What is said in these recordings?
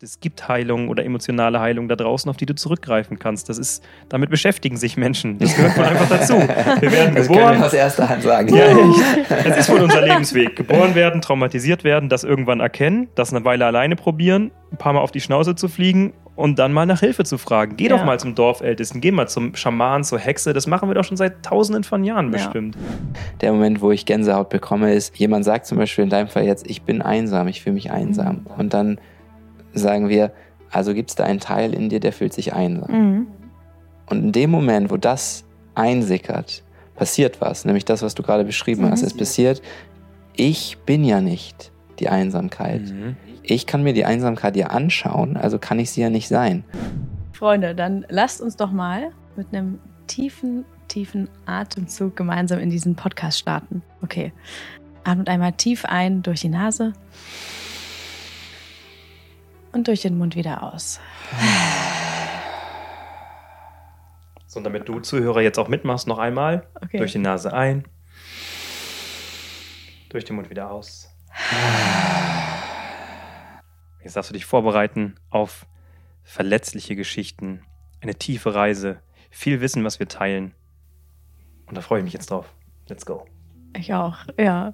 es gibt Heilung oder emotionale Heilung da draußen, auf die du zurückgreifen kannst. Das ist, damit beschäftigen sich Menschen. Das gehört einfach dazu. Wir werden das geboren. Können wir aus erster Hand sagen. Ja, echt. Das ist wohl unser Lebensweg. Geboren werden, traumatisiert werden, das irgendwann erkennen, das eine Weile alleine probieren, ein paar Mal auf die Schnauze zu fliegen und dann mal nach Hilfe zu fragen. Geh ja. doch mal zum Dorfältesten, geh mal zum Schaman, zur Hexe. Das machen wir doch schon seit tausenden von Jahren bestimmt. Ja. Der Moment, wo ich Gänsehaut bekomme, ist, jemand sagt zum Beispiel in deinem Fall jetzt, ich bin einsam, ich fühle mich einsam. Und dann sagen wir, also gibt es da einen Teil in dir, der fühlt sich einsam. Mhm. Und in dem Moment, wo das einsickert, passiert was, nämlich das, was du gerade beschrieben mhm. hast. Es passiert, ich bin ja nicht die Einsamkeit. Mhm. Ich kann mir die Einsamkeit ja anschauen, also kann ich sie ja nicht sein. Freunde, dann lasst uns doch mal mit einem tiefen, tiefen Atemzug gemeinsam in diesen Podcast starten. Okay. Atmet einmal tief ein durch die Nase und durch den Mund wieder aus. So, und damit du Zuhörer jetzt auch mitmachst, noch einmal. Okay. Durch die Nase ein. Durch den Mund wieder aus. Jetzt darfst du dich vorbereiten auf verletzliche Geschichten, eine tiefe Reise, viel Wissen, was wir teilen. Und da freue ich mich jetzt drauf. Let's go. Ich auch, ja.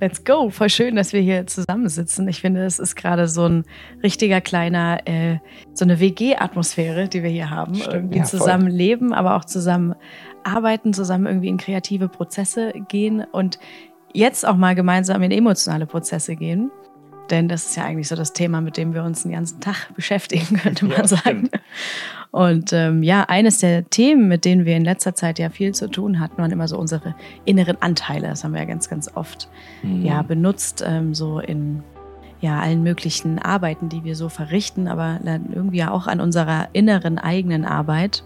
Let's go. Voll schön, dass wir hier zusammensitzen. Ich finde, es ist gerade so ein richtiger kleiner, äh, so eine WG-Atmosphäre, die wir hier haben. Stimmt, irgendwie ja, zusammen leben, aber auch zusammen arbeiten, zusammen irgendwie in kreative Prozesse gehen und jetzt auch mal gemeinsam in emotionale Prozesse gehen. Denn das ist ja eigentlich so das Thema, mit dem wir uns den ganzen Tag beschäftigen, könnte man ja, sagen. Stimmt. Und ähm, ja, eines der Themen, mit denen wir in letzter Zeit ja viel zu tun hatten, waren immer so unsere inneren Anteile. Das haben wir ja ganz, ganz oft mhm. ja benutzt, ähm, so in ja allen möglichen Arbeiten, die wir so verrichten, aber dann irgendwie auch an unserer inneren eigenen Arbeit.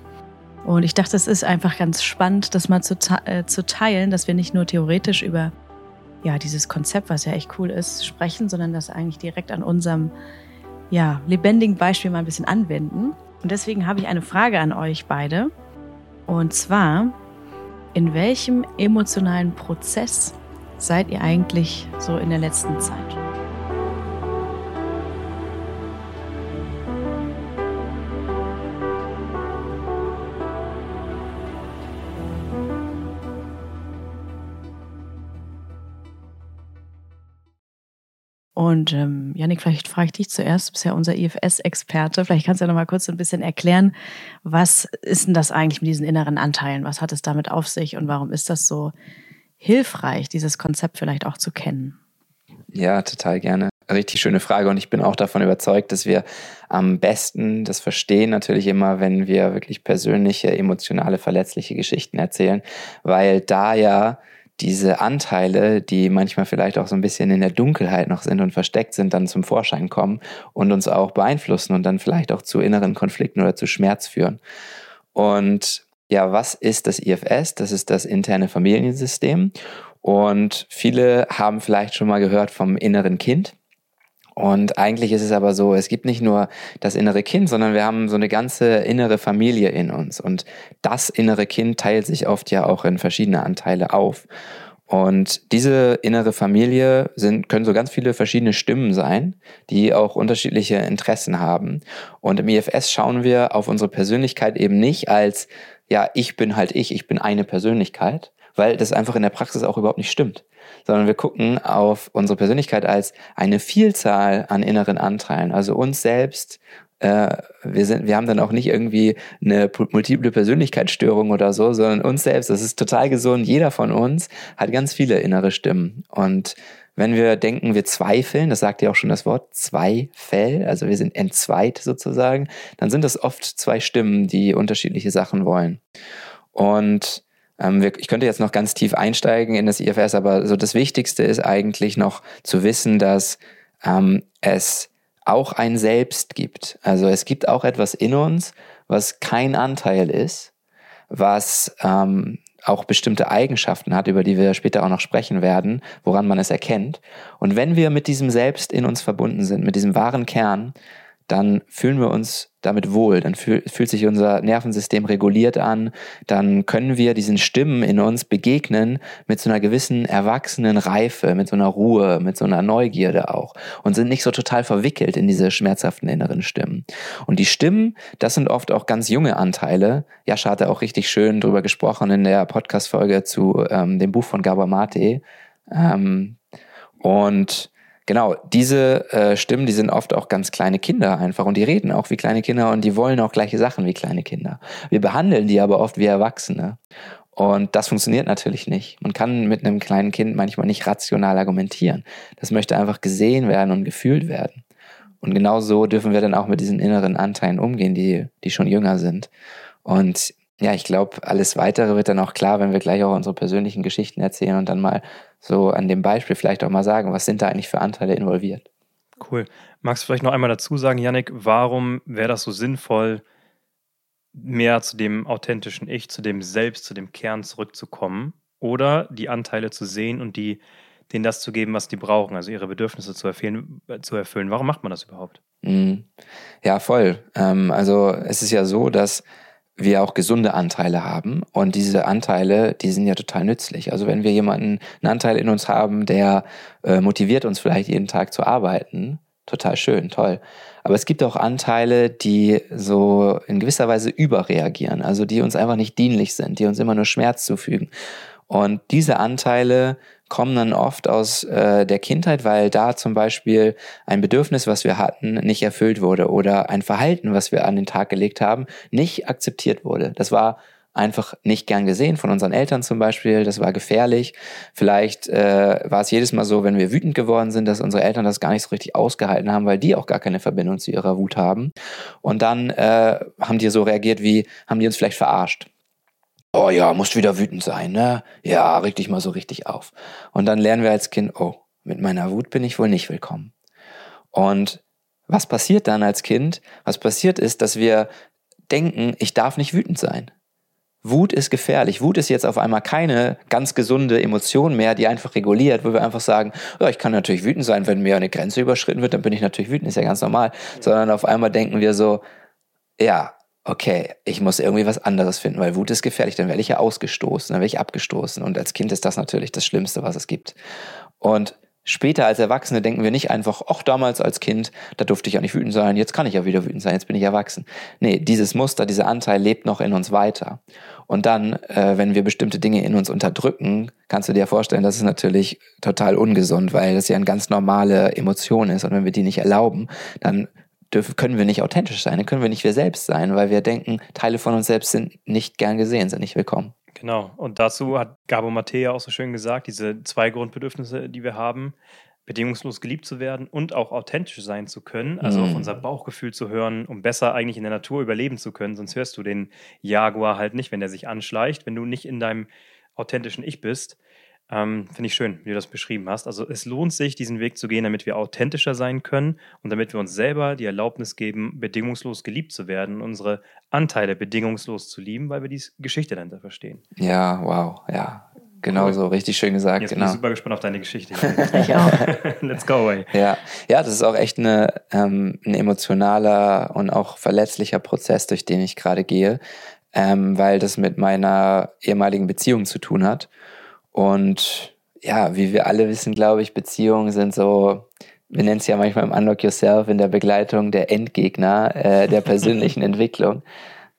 Und ich dachte, es ist einfach ganz spannend, das mal zu, äh, zu teilen, dass wir nicht nur theoretisch über ja, dieses Konzept, was ja echt cool ist, sprechen, sondern das eigentlich direkt an unserem ja, lebendigen Beispiel mal ein bisschen anwenden. Und deswegen habe ich eine Frage an euch beide. Und zwar, in welchem emotionalen Prozess seid ihr eigentlich so in der letzten Zeit? Und ähm, Janik, vielleicht frage ich dich zuerst, du bist ja unser IFS-Experte. Vielleicht kannst du ja noch mal kurz ein bisschen erklären, was ist denn das eigentlich mit diesen inneren Anteilen? Was hat es damit auf sich und warum ist das so hilfreich, dieses Konzept vielleicht auch zu kennen? Ja, total gerne. Richtig schöne Frage und ich bin auch davon überzeugt, dass wir am besten das verstehen natürlich immer, wenn wir wirklich persönliche, emotionale, verletzliche Geschichten erzählen, weil da ja diese Anteile, die manchmal vielleicht auch so ein bisschen in der Dunkelheit noch sind und versteckt sind, dann zum Vorschein kommen und uns auch beeinflussen und dann vielleicht auch zu inneren Konflikten oder zu Schmerz führen. Und ja, was ist das IFS? Das ist das interne Familiensystem. Und viele haben vielleicht schon mal gehört vom inneren Kind. Und eigentlich ist es aber so, es gibt nicht nur das innere Kind, sondern wir haben so eine ganze innere Familie in uns. Und das innere Kind teilt sich oft ja auch in verschiedene Anteile auf. Und diese innere Familie sind, können so ganz viele verschiedene Stimmen sein, die auch unterschiedliche Interessen haben. Und im IFS schauen wir auf unsere Persönlichkeit eben nicht als, ja, ich bin halt ich, ich bin eine Persönlichkeit, weil das einfach in der Praxis auch überhaupt nicht stimmt sondern wir gucken auf unsere Persönlichkeit als eine Vielzahl an inneren Anteilen, also uns selbst. Äh, wir, sind, wir haben dann auch nicht irgendwie eine multiple Persönlichkeitsstörung oder so, sondern uns selbst. Das ist total gesund. Jeder von uns hat ganz viele innere Stimmen. Und wenn wir denken, wir zweifeln, das sagt ja auch schon das Wort, Zweifel, also wir sind entzweit sozusagen, dann sind das oft zwei Stimmen, die unterschiedliche Sachen wollen. Und ich könnte jetzt noch ganz tief einsteigen in das IFS, aber so das Wichtigste ist eigentlich noch zu wissen, dass ähm, es auch ein Selbst gibt. Also es gibt auch etwas in uns, was kein Anteil ist, was ähm, auch bestimmte Eigenschaften hat, über die wir später auch noch sprechen werden, woran man es erkennt. Und wenn wir mit diesem Selbst in uns verbunden sind, mit diesem wahren Kern, dann fühlen wir uns damit wohl, dann fühl, fühlt sich unser Nervensystem reguliert an, dann können wir diesen Stimmen in uns begegnen mit so einer gewissen erwachsenen Reife, mit so einer Ruhe, mit so einer Neugierde auch und sind nicht so total verwickelt in diese schmerzhaften inneren Stimmen. Und die Stimmen, das sind oft auch ganz junge Anteile. Jascha hatte auch richtig schön drüber gesprochen in der Podcast-Folge zu ähm, dem Buch von Gabor Mate. Ähm, und genau, diese äh, Stimmen, die sind oft auch ganz kleine Kinder einfach und die reden auch wie kleine Kinder und die wollen auch gleiche Sachen wie kleine Kinder. Wir behandeln die aber oft wie Erwachsene. Und das funktioniert natürlich nicht. Man kann mit einem kleinen Kind manchmal nicht rational argumentieren. Das möchte einfach gesehen werden und gefühlt werden. Und genau so dürfen wir dann auch mit diesen inneren Anteilen umgehen, die, die schon jünger sind. Und ja, ich glaube, alles weitere wird dann auch klar, wenn wir gleich auch unsere persönlichen Geschichten erzählen und dann mal so an dem Beispiel vielleicht auch mal sagen, was sind da eigentlich für Anteile involviert. Cool. Magst du vielleicht noch einmal dazu sagen, Yannick, warum wäre das so sinnvoll, mehr zu dem authentischen Ich, zu dem Selbst, zu dem Kern zurückzukommen oder die Anteile zu sehen und die, denen das zu geben, was die brauchen, also ihre Bedürfnisse zu erfüllen. Zu erfüllen. Warum macht man das überhaupt? Mhm. Ja, voll. Ähm, also es ist ja so, dass wir auch gesunde Anteile haben. Und diese Anteile, die sind ja total nützlich. Also wenn wir jemanden, einen Anteil in uns haben, der äh, motiviert uns vielleicht jeden Tag zu arbeiten, total schön, toll. Aber es gibt auch Anteile, die so in gewisser Weise überreagieren, also die uns einfach nicht dienlich sind, die uns immer nur Schmerz zufügen. Und diese Anteile kommen dann oft aus äh, der Kindheit, weil da zum Beispiel ein Bedürfnis, was wir hatten, nicht erfüllt wurde oder ein Verhalten, was wir an den Tag gelegt haben, nicht akzeptiert wurde. Das war einfach nicht gern gesehen von unseren Eltern zum Beispiel. Das war gefährlich. Vielleicht äh, war es jedes Mal so, wenn wir wütend geworden sind, dass unsere Eltern das gar nicht so richtig ausgehalten haben, weil die auch gar keine Verbindung zu ihrer Wut haben. Und dann äh, haben die so reagiert wie, haben die uns vielleicht verarscht. Oh ja, musst wieder wütend sein, ne? Ja, reg dich mal so richtig auf. Und dann lernen wir als Kind, oh, mit meiner Wut bin ich wohl nicht willkommen. Und was passiert dann als Kind? Was passiert ist, dass wir denken, ich darf nicht wütend sein. Wut ist gefährlich. Wut ist jetzt auf einmal keine ganz gesunde Emotion mehr, die einfach reguliert, wo wir einfach sagen, ja, ich kann natürlich wütend sein, wenn mir eine Grenze überschritten wird, dann bin ich natürlich wütend, ist ja ganz normal. Sondern auf einmal denken wir so, ja, okay, ich muss irgendwie was anderes finden, weil Wut ist gefährlich, dann werde ich ja ausgestoßen, dann werde ich abgestoßen. Und als Kind ist das natürlich das Schlimmste, was es gibt. Und später als Erwachsene denken wir nicht einfach, ach, damals als Kind, da durfte ich ja nicht wütend sein, jetzt kann ich ja wieder wütend sein, jetzt bin ich erwachsen. Nee, dieses Muster, dieser Anteil lebt noch in uns weiter. Und dann, äh, wenn wir bestimmte Dinge in uns unterdrücken, kannst du dir vorstellen, das ist natürlich total ungesund, weil das ja eine ganz normale Emotion ist. Und wenn wir die nicht erlauben, dann dürfen, können wir nicht authentisch sein, dann können wir nicht wir selbst sein, weil wir denken, Teile von uns selbst sind nicht gern gesehen, sind nicht willkommen. Genau. Und dazu hat Gabo Matea auch so schön gesagt, diese zwei Grundbedürfnisse, die wir haben, bedingungslos geliebt zu werden und auch authentisch sein zu können, also mm. auf unser Bauchgefühl zu hören, um besser eigentlich in der Natur überleben zu können. Sonst hörst du den Jaguar halt nicht, wenn der sich anschleicht, wenn du nicht in deinem authentischen Ich bist. Ähm, Finde ich schön, wie du das beschrieben hast. Also es lohnt sich, diesen Weg zu gehen, damit wir authentischer sein können und damit wir uns selber die Erlaubnis geben, bedingungslos geliebt zu werden, unsere Anteile bedingungslos zu lieben, weil wir die Geschichte dahinter verstehen. Ja, wow, ja. Genau cool. so, richtig schön gesagt. Jetzt genau. bin ich super gespannt auf deine Geschichte. ich auch. Let's go away. Ja, ja das ist auch echt eine, ähm, ein emotionaler und auch verletzlicher Prozess, durch den ich gerade gehe, ähm, weil das mit meiner ehemaligen Beziehung zu tun hat. Und ja, wie wir alle wissen, glaube ich, Beziehungen sind so, wir nennen es ja manchmal im Unlock Yourself in der Begleitung der Endgegner äh, der persönlichen Entwicklung.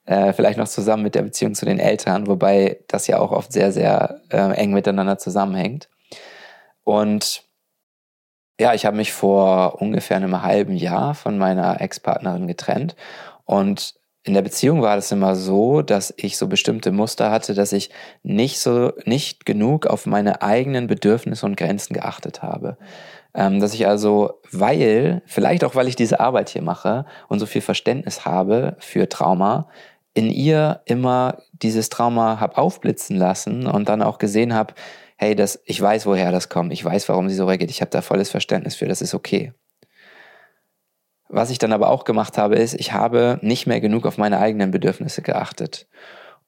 Äh, vielleicht noch zusammen mit der Beziehung zu den Eltern, wobei das ja auch oft sehr, sehr äh, eng miteinander zusammenhängt. Und ja, ich habe mich vor ungefähr einem halben Jahr von meiner Ex-Partnerin getrennt und in der Beziehung war das immer so, dass ich so bestimmte Muster hatte, dass ich nicht so, nicht genug auf meine eigenen Bedürfnisse und Grenzen geachtet habe. Ähm, dass ich also, weil, vielleicht auch weil ich diese Arbeit hier mache und so viel Verständnis habe für Trauma, in ihr immer dieses Trauma habe aufblitzen lassen und dann auch gesehen habe, hey, das, ich weiß, woher das kommt, ich weiß, warum sie so reagiert, ich habe da volles Verständnis für, das ist okay. Was ich dann aber auch gemacht habe, ist, ich habe nicht mehr genug auf meine eigenen Bedürfnisse geachtet.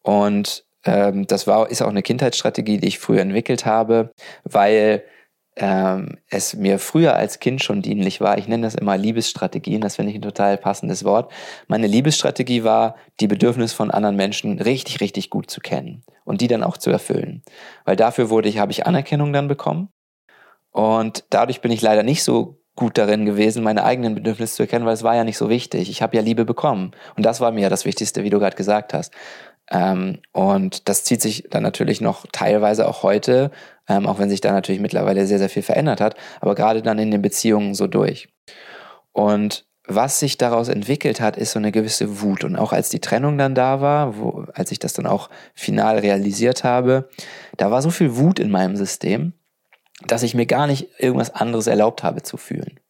Und ähm, das war, ist auch eine Kindheitsstrategie, die ich früher entwickelt habe, weil ähm, es mir früher als Kind schon dienlich war. Ich nenne das immer Liebesstrategien, das finde ich ein total passendes Wort. Meine Liebesstrategie war, die Bedürfnisse von anderen Menschen richtig, richtig gut zu kennen und die dann auch zu erfüllen. Weil dafür wurde ich, habe ich Anerkennung dann bekommen. Und dadurch bin ich leider nicht so gut darin gewesen, meine eigenen Bedürfnisse zu erkennen, weil es war ja nicht so wichtig. Ich habe ja Liebe bekommen. Und das war mir ja das Wichtigste, wie du gerade gesagt hast. Ähm, und das zieht sich dann natürlich noch teilweise auch heute, ähm, auch wenn sich da natürlich mittlerweile sehr, sehr viel verändert hat, aber gerade dann in den Beziehungen so durch. Und was sich daraus entwickelt hat, ist so eine gewisse Wut. Und auch als die Trennung dann da war, wo, als ich das dann auch final realisiert habe, da war so viel Wut in meinem System, dass ich mir gar nicht irgendwas anderes erlaubt habe zu fühlen.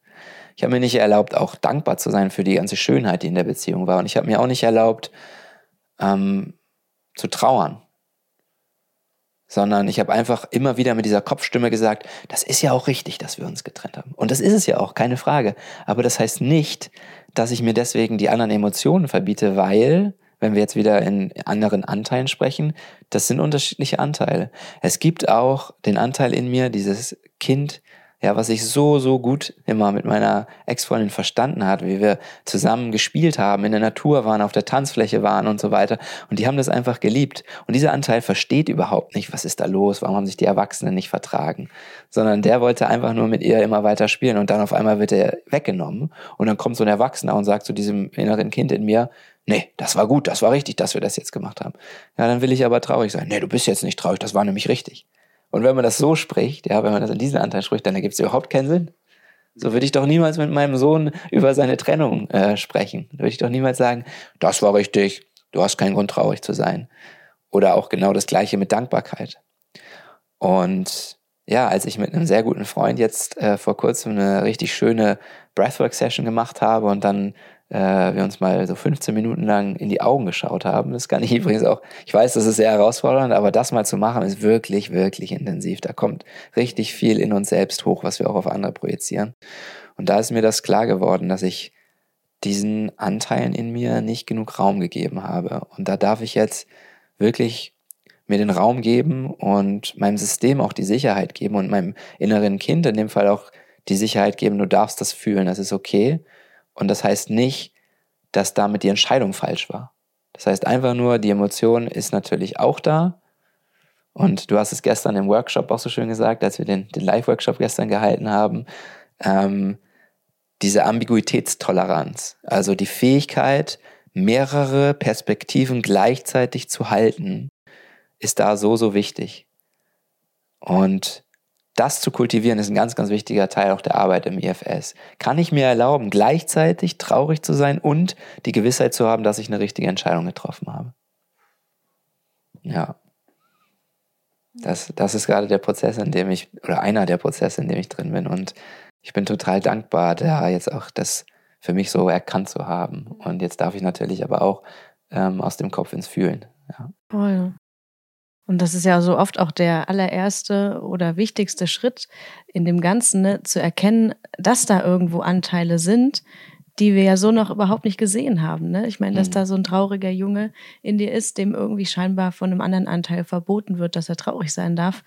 Ich habe mir nicht erlaubt, auch dankbar zu sein für die ganze Schönheit, die in der Beziehung war. Und ich habe mir auch nicht erlaubt, ähm, zu trauern, sondern ich habe einfach immer wieder mit dieser Kopfstimme gesagt, das ist ja auch richtig, dass wir uns getrennt haben. Und das ist es ja auch, keine Frage. Aber das heißt nicht, dass ich mir deswegen die anderen Emotionen verbiete, weil, wenn wir jetzt wieder in anderen Anteilen sprechen, das sind unterschiedliche Anteile. Es gibt auch den Anteil in mir, dieses Kind, ja, was ich so, so gut immer mit meiner Ex-Freundin verstanden hat, wie wir zusammen gespielt haben, in der Natur waren, auf der Tanzfläche waren und so weiter. Und die haben das einfach geliebt. Und dieser Anteil versteht überhaupt nicht, was ist da los, warum haben sich die Erwachsenen nicht vertragen, sondern der wollte einfach nur mit ihr immer weiter spielen und dann auf einmal wird er weggenommen und dann kommt so ein Erwachsener und sagt zu diesem inneren Kind in mir, nee, das war gut, das war richtig, dass wir das jetzt gemacht haben. Ja, dann will ich aber traurig sein. Nee, du bist jetzt nicht traurig, das war nämlich richtig. Und wenn man das so spricht, ja, wenn man das in diesem Anteil spricht, dann ergibt es überhaupt keinen Sinn. So würde ich doch niemals mit meinem Sohn über seine Trennung äh, sprechen. Da würde ich doch niemals sagen, das war richtig, du hast keinen Grund traurig zu sein. Oder auch genau das gleiche mit Dankbarkeit. Und ja, als ich mit einem sehr guten Freund jetzt äh, vor kurzem eine richtig schöne Breathwork-Session gemacht habe und dann äh, wir uns mal so 15 Minuten lang in die Augen geschaut haben. Das kann ich übrigens auch, ich weiß, das ist sehr herausfordernd, aber das mal zu machen ist wirklich, wirklich intensiv. Da kommt richtig viel in uns selbst hoch, was wir auch auf andere projizieren. Und da ist mir das klar geworden, dass ich diesen Anteilen in mir nicht genug Raum gegeben habe. Und da darf ich jetzt wirklich mir den Raum geben und meinem System auch die Sicherheit geben und meinem inneren Kind in dem Fall auch die Sicherheit geben, du darfst das fühlen, das ist okay. Und das heißt nicht, dass damit die Entscheidung falsch war. Das heißt einfach nur, die Emotion ist natürlich auch da. Und du hast es gestern im Workshop auch so schön gesagt, als wir den, den Live-Workshop gestern gehalten haben. Ähm, diese Ambiguitätstoleranz, also die Fähigkeit, mehrere Perspektiven gleichzeitig zu halten, ist da so, so wichtig. Und das zu kultivieren ist ein ganz, ganz wichtiger Teil auch der Arbeit im IFS. Kann ich mir erlauben, gleichzeitig traurig zu sein und die Gewissheit zu haben, dass ich eine richtige Entscheidung getroffen habe? Ja. Das, das ist gerade der Prozess, in dem ich, oder einer der Prozesse, in dem ich drin bin. Und ich bin total dankbar, da jetzt auch das für mich so erkannt zu haben. Und jetzt darf ich natürlich aber auch ähm, aus dem Kopf ins Fühlen. Ja. Voll. Und das ist ja so oft auch der allererste oder wichtigste Schritt in dem Ganzen, ne, zu erkennen, dass da irgendwo Anteile sind, die wir ja so noch überhaupt nicht gesehen haben. Ne? Ich meine, dass mhm. da so ein trauriger Junge in dir ist, dem irgendwie scheinbar von einem anderen Anteil verboten wird, dass er traurig sein darf.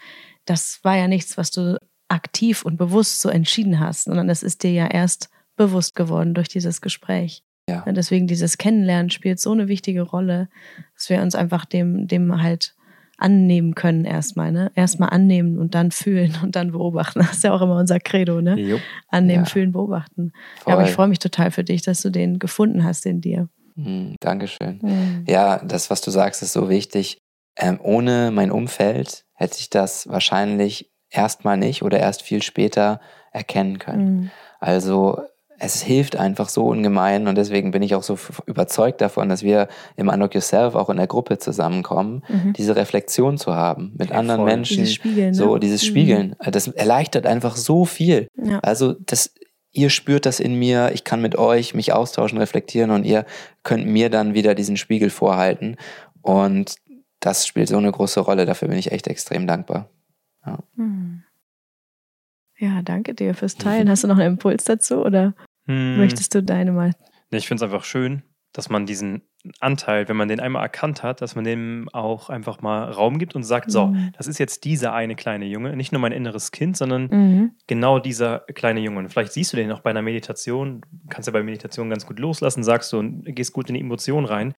Das war ja nichts, was du aktiv und bewusst so entschieden hast, sondern das ist dir ja erst bewusst geworden durch dieses Gespräch. Ja. Und deswegen dieses Kennenlernen spielt so eine wichtige Rolle, dass wir uns einfach dem, dem halt annehmen können erstmal, ne? Erstmal annehmen und dann fühlen und dann beobachten. Das ist ja auch immer unser Credo, ne? Jupp. Annehmen, ja. fühlen, beobachten. Ja, aber ich freue mich total für dich, dass du den gefunden hast in dir. Mhm, Dankeschön. Mhm. Ja, das, was du sagst, ist so wichtig. Ähm, ohne mein Umfeld hätte ich das wahrscheinlich erstmal nicht oder erst viel später erkennen können. Mhm. Also es hilft einfach so ungemein und deswegen bin ich auch so überzeugt davon, dass wir im Unlock Yourself auch in der Gruppe zusammenkommen, mhm. diese Reflexion zu haben mit ja, anderen voll. Menschen, dieses Spiegeln, ne? so dieses mhm. Spiegeln. Das erleichtert einfach so viel. Ja. Also das, ihr spürt das in mir, ich kann mit euch mich austauschen, reflektieren und ihr könnt mir dann wieder diesen Spiegel vorhalten und das spielt so eine große Rolle. Dafür bin ich echt extrem dankbar. Ja. Mhm. Ja, danke dir fürs Teilen. Hast du noch einen Impuls dazu oder? Hm. Möchtest du deine mal? Ich finde es einfach schön, dass man diesen Anteil, wenn man den einmal erkannt hat, dass man dem auch einfach mal Raum gibt und sagt, mhm. so, das ist jetzt dieser eine kleine Junge, nicht nur mein inneres Kind, sondern mhm. genau dieser kleine Junge. Und vielleicht siehst du den auch bei einer Meditation, kannst ja bei Meditation ganz gut loslassen, sagst du und gehst gut in die Emotion rein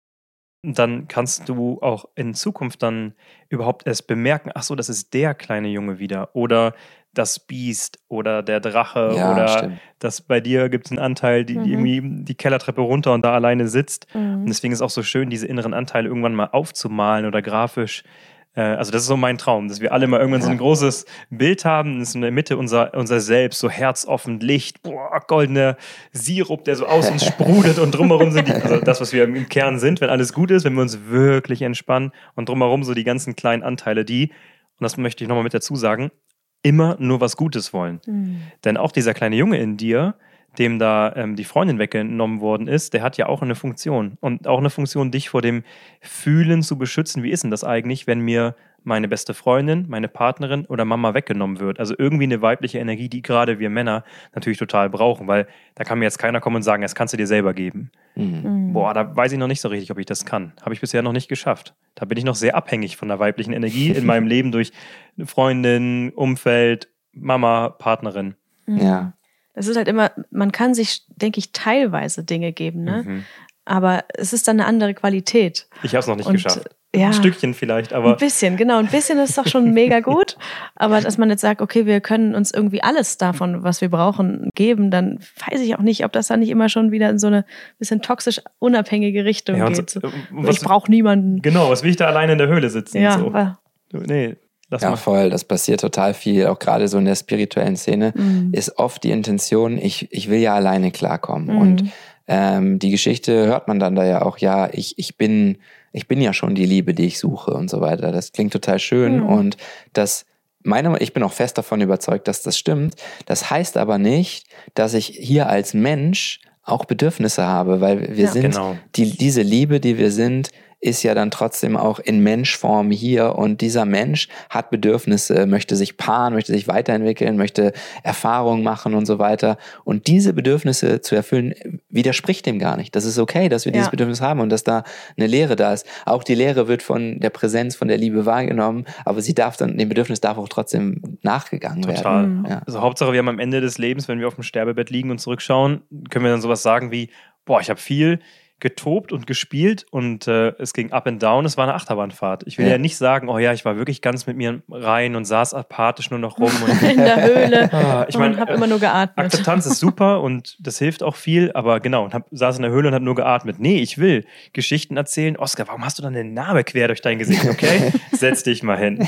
dann kannst du auch in Zukunft dann überhaupt erst bemerken, ach so, das ist der kleine Junge wieder oder das Biest oder der Drache ja, oder stimmt. das bei dir gibt es einen Anteil, die, mhm. die, irgendwie die Kellertreppe runter und da alleine sitzt. Mhm. Und deswegen ist es auch so schön, diese inneren Anteile irgendwann mal aufzumalen oder grafisch äh, also das ist so mein Traum, dass wir alle mal irgendwann so ein großes Bild haben, das ist in der Mitte unser, unser Selbst, so herzoffen, Licht, boah, goldener Sirup, der so aus uns sprudelt und drumherum sind die, also das, was wir im Kern sind, wenn alles gut ist, wenn wir uns wirklich entspannen und drumherum so die ganzen kleinen Anteile, die, und das möchte ich nochmal mit dazu sagen, immer nur was Gutes wollen. Mhm. Denn auch dieser kleine Junge in dir, dem da ähm, die Freundin weggenommen worden ist, der hat ja auch eine Funktion. Und auch eine Funktion, dich vor dem Fühlen zu beschützen. Wie ist denn das eigentlich, wenn mir meine beste Freundin, meine Partnerin oder Mama weggenommen wird? Also irgendwie eine weibliche Energie, die gerade wir Männer natürlich total brauchen, weil da kann mir jetzt keiner kommen und sagen, das kannst du dir selber geben. Mhm. mhm. Boah, da weiß ich noch nicht so richtig, ob ich das kann. Habe ich bisher noch nicht geschafft. Da bin ich noch sehr abhängig von der weiblichen Energie in meinem Leben durch Freundin, Umfeld, Mama, Partnerin. Ja. Es ist halt immer, man kann sich, denke ich, teilweise Dinge geben, ne? Mhm. Aber es ist dann eine andere Qualität. Ich habe es noch nicht Und, geschafft. Ja, ein Stückchen vielleicht, aber. Ein bisschen, genau. Ein bisschen ist doch schon mega gut. Aber dass man jetzt sagt, okay, wir können uns irgendwie alles davon, was wir brauchen, geben, dann weiß ich auch nicht, ob das dann nicht immer schon wieder in so eine bisschen toxisch unabhängige Richtung ja, geht. So, ich brauche niemanden. Genau, was will ich da alleine in der Höhle sitzen? Ja, so. nee, Lass ja, mal. voll. Das passiert total viel. Auch gerade so in der spirituellen Szene mhm. ist oft die Intention, ich, ich will ja alleine klarkommen. Mhm. Und ähm, die Geschichte hört man dann da ja auch, ja, ich, ich bin, ich bin ja schon die Liebe, die ich suche und so weiter. Das klingt total schön. Mhm. Und das, meine, ich bin auch fest davon überzeugt, dass das stimmt. Das heißt aber nicht, dass ich hier als Mensch auch Bedürfnisse habe, weil wir ja, sind genau. die, diese Liebe, die wir sind, ist ja dann trotzdem auch in Menschform hier und dieser Mensch hat Bedürfnisse, möchte sich paaren, möchte sich weiterentwickeln, möchte Erfahrungen machen und so weiter. Und diese Bedürfnisse zu erfüllen, widerspricht dem gar nicht. Das ist okay, dass wir ja. dieses Bedürfnis haben und dass da eine Lehre da ist. Auch die Lehre wird von der Präsenz, von der Liebe wahrgenommen, aber sie darf dann, dem Bedürfnis darf auch trotzdem nachgegangen Total. werden. Total. Ja. Also Hauptsache, wir haben am Ende des Lebens, wenn wir auf dem Sterbebett liegen und zurückschauen, können wir dann sowas sagen wie, boah, ich habe viel getobt und gespielt und äh, es ging up and down. Es war eine Achterbahnfahrt. Ich will ja. ja. nicht sagen, oh ja, ich war wirklich ganz mit mir rein und saß apathisch nur noch rum. In der Höhle. ah, ich meine, habe immer nur geatmet. Akzeptanz ist super und das hilft auch viel, aber genau, und hab, saß in der Höhle und habe nur geatmet. Nee, ich will Geschichten erzählen. Oskar, warum hast du dann den Narbe quer durch dein Gesicht? Okay, setz dich mal hin.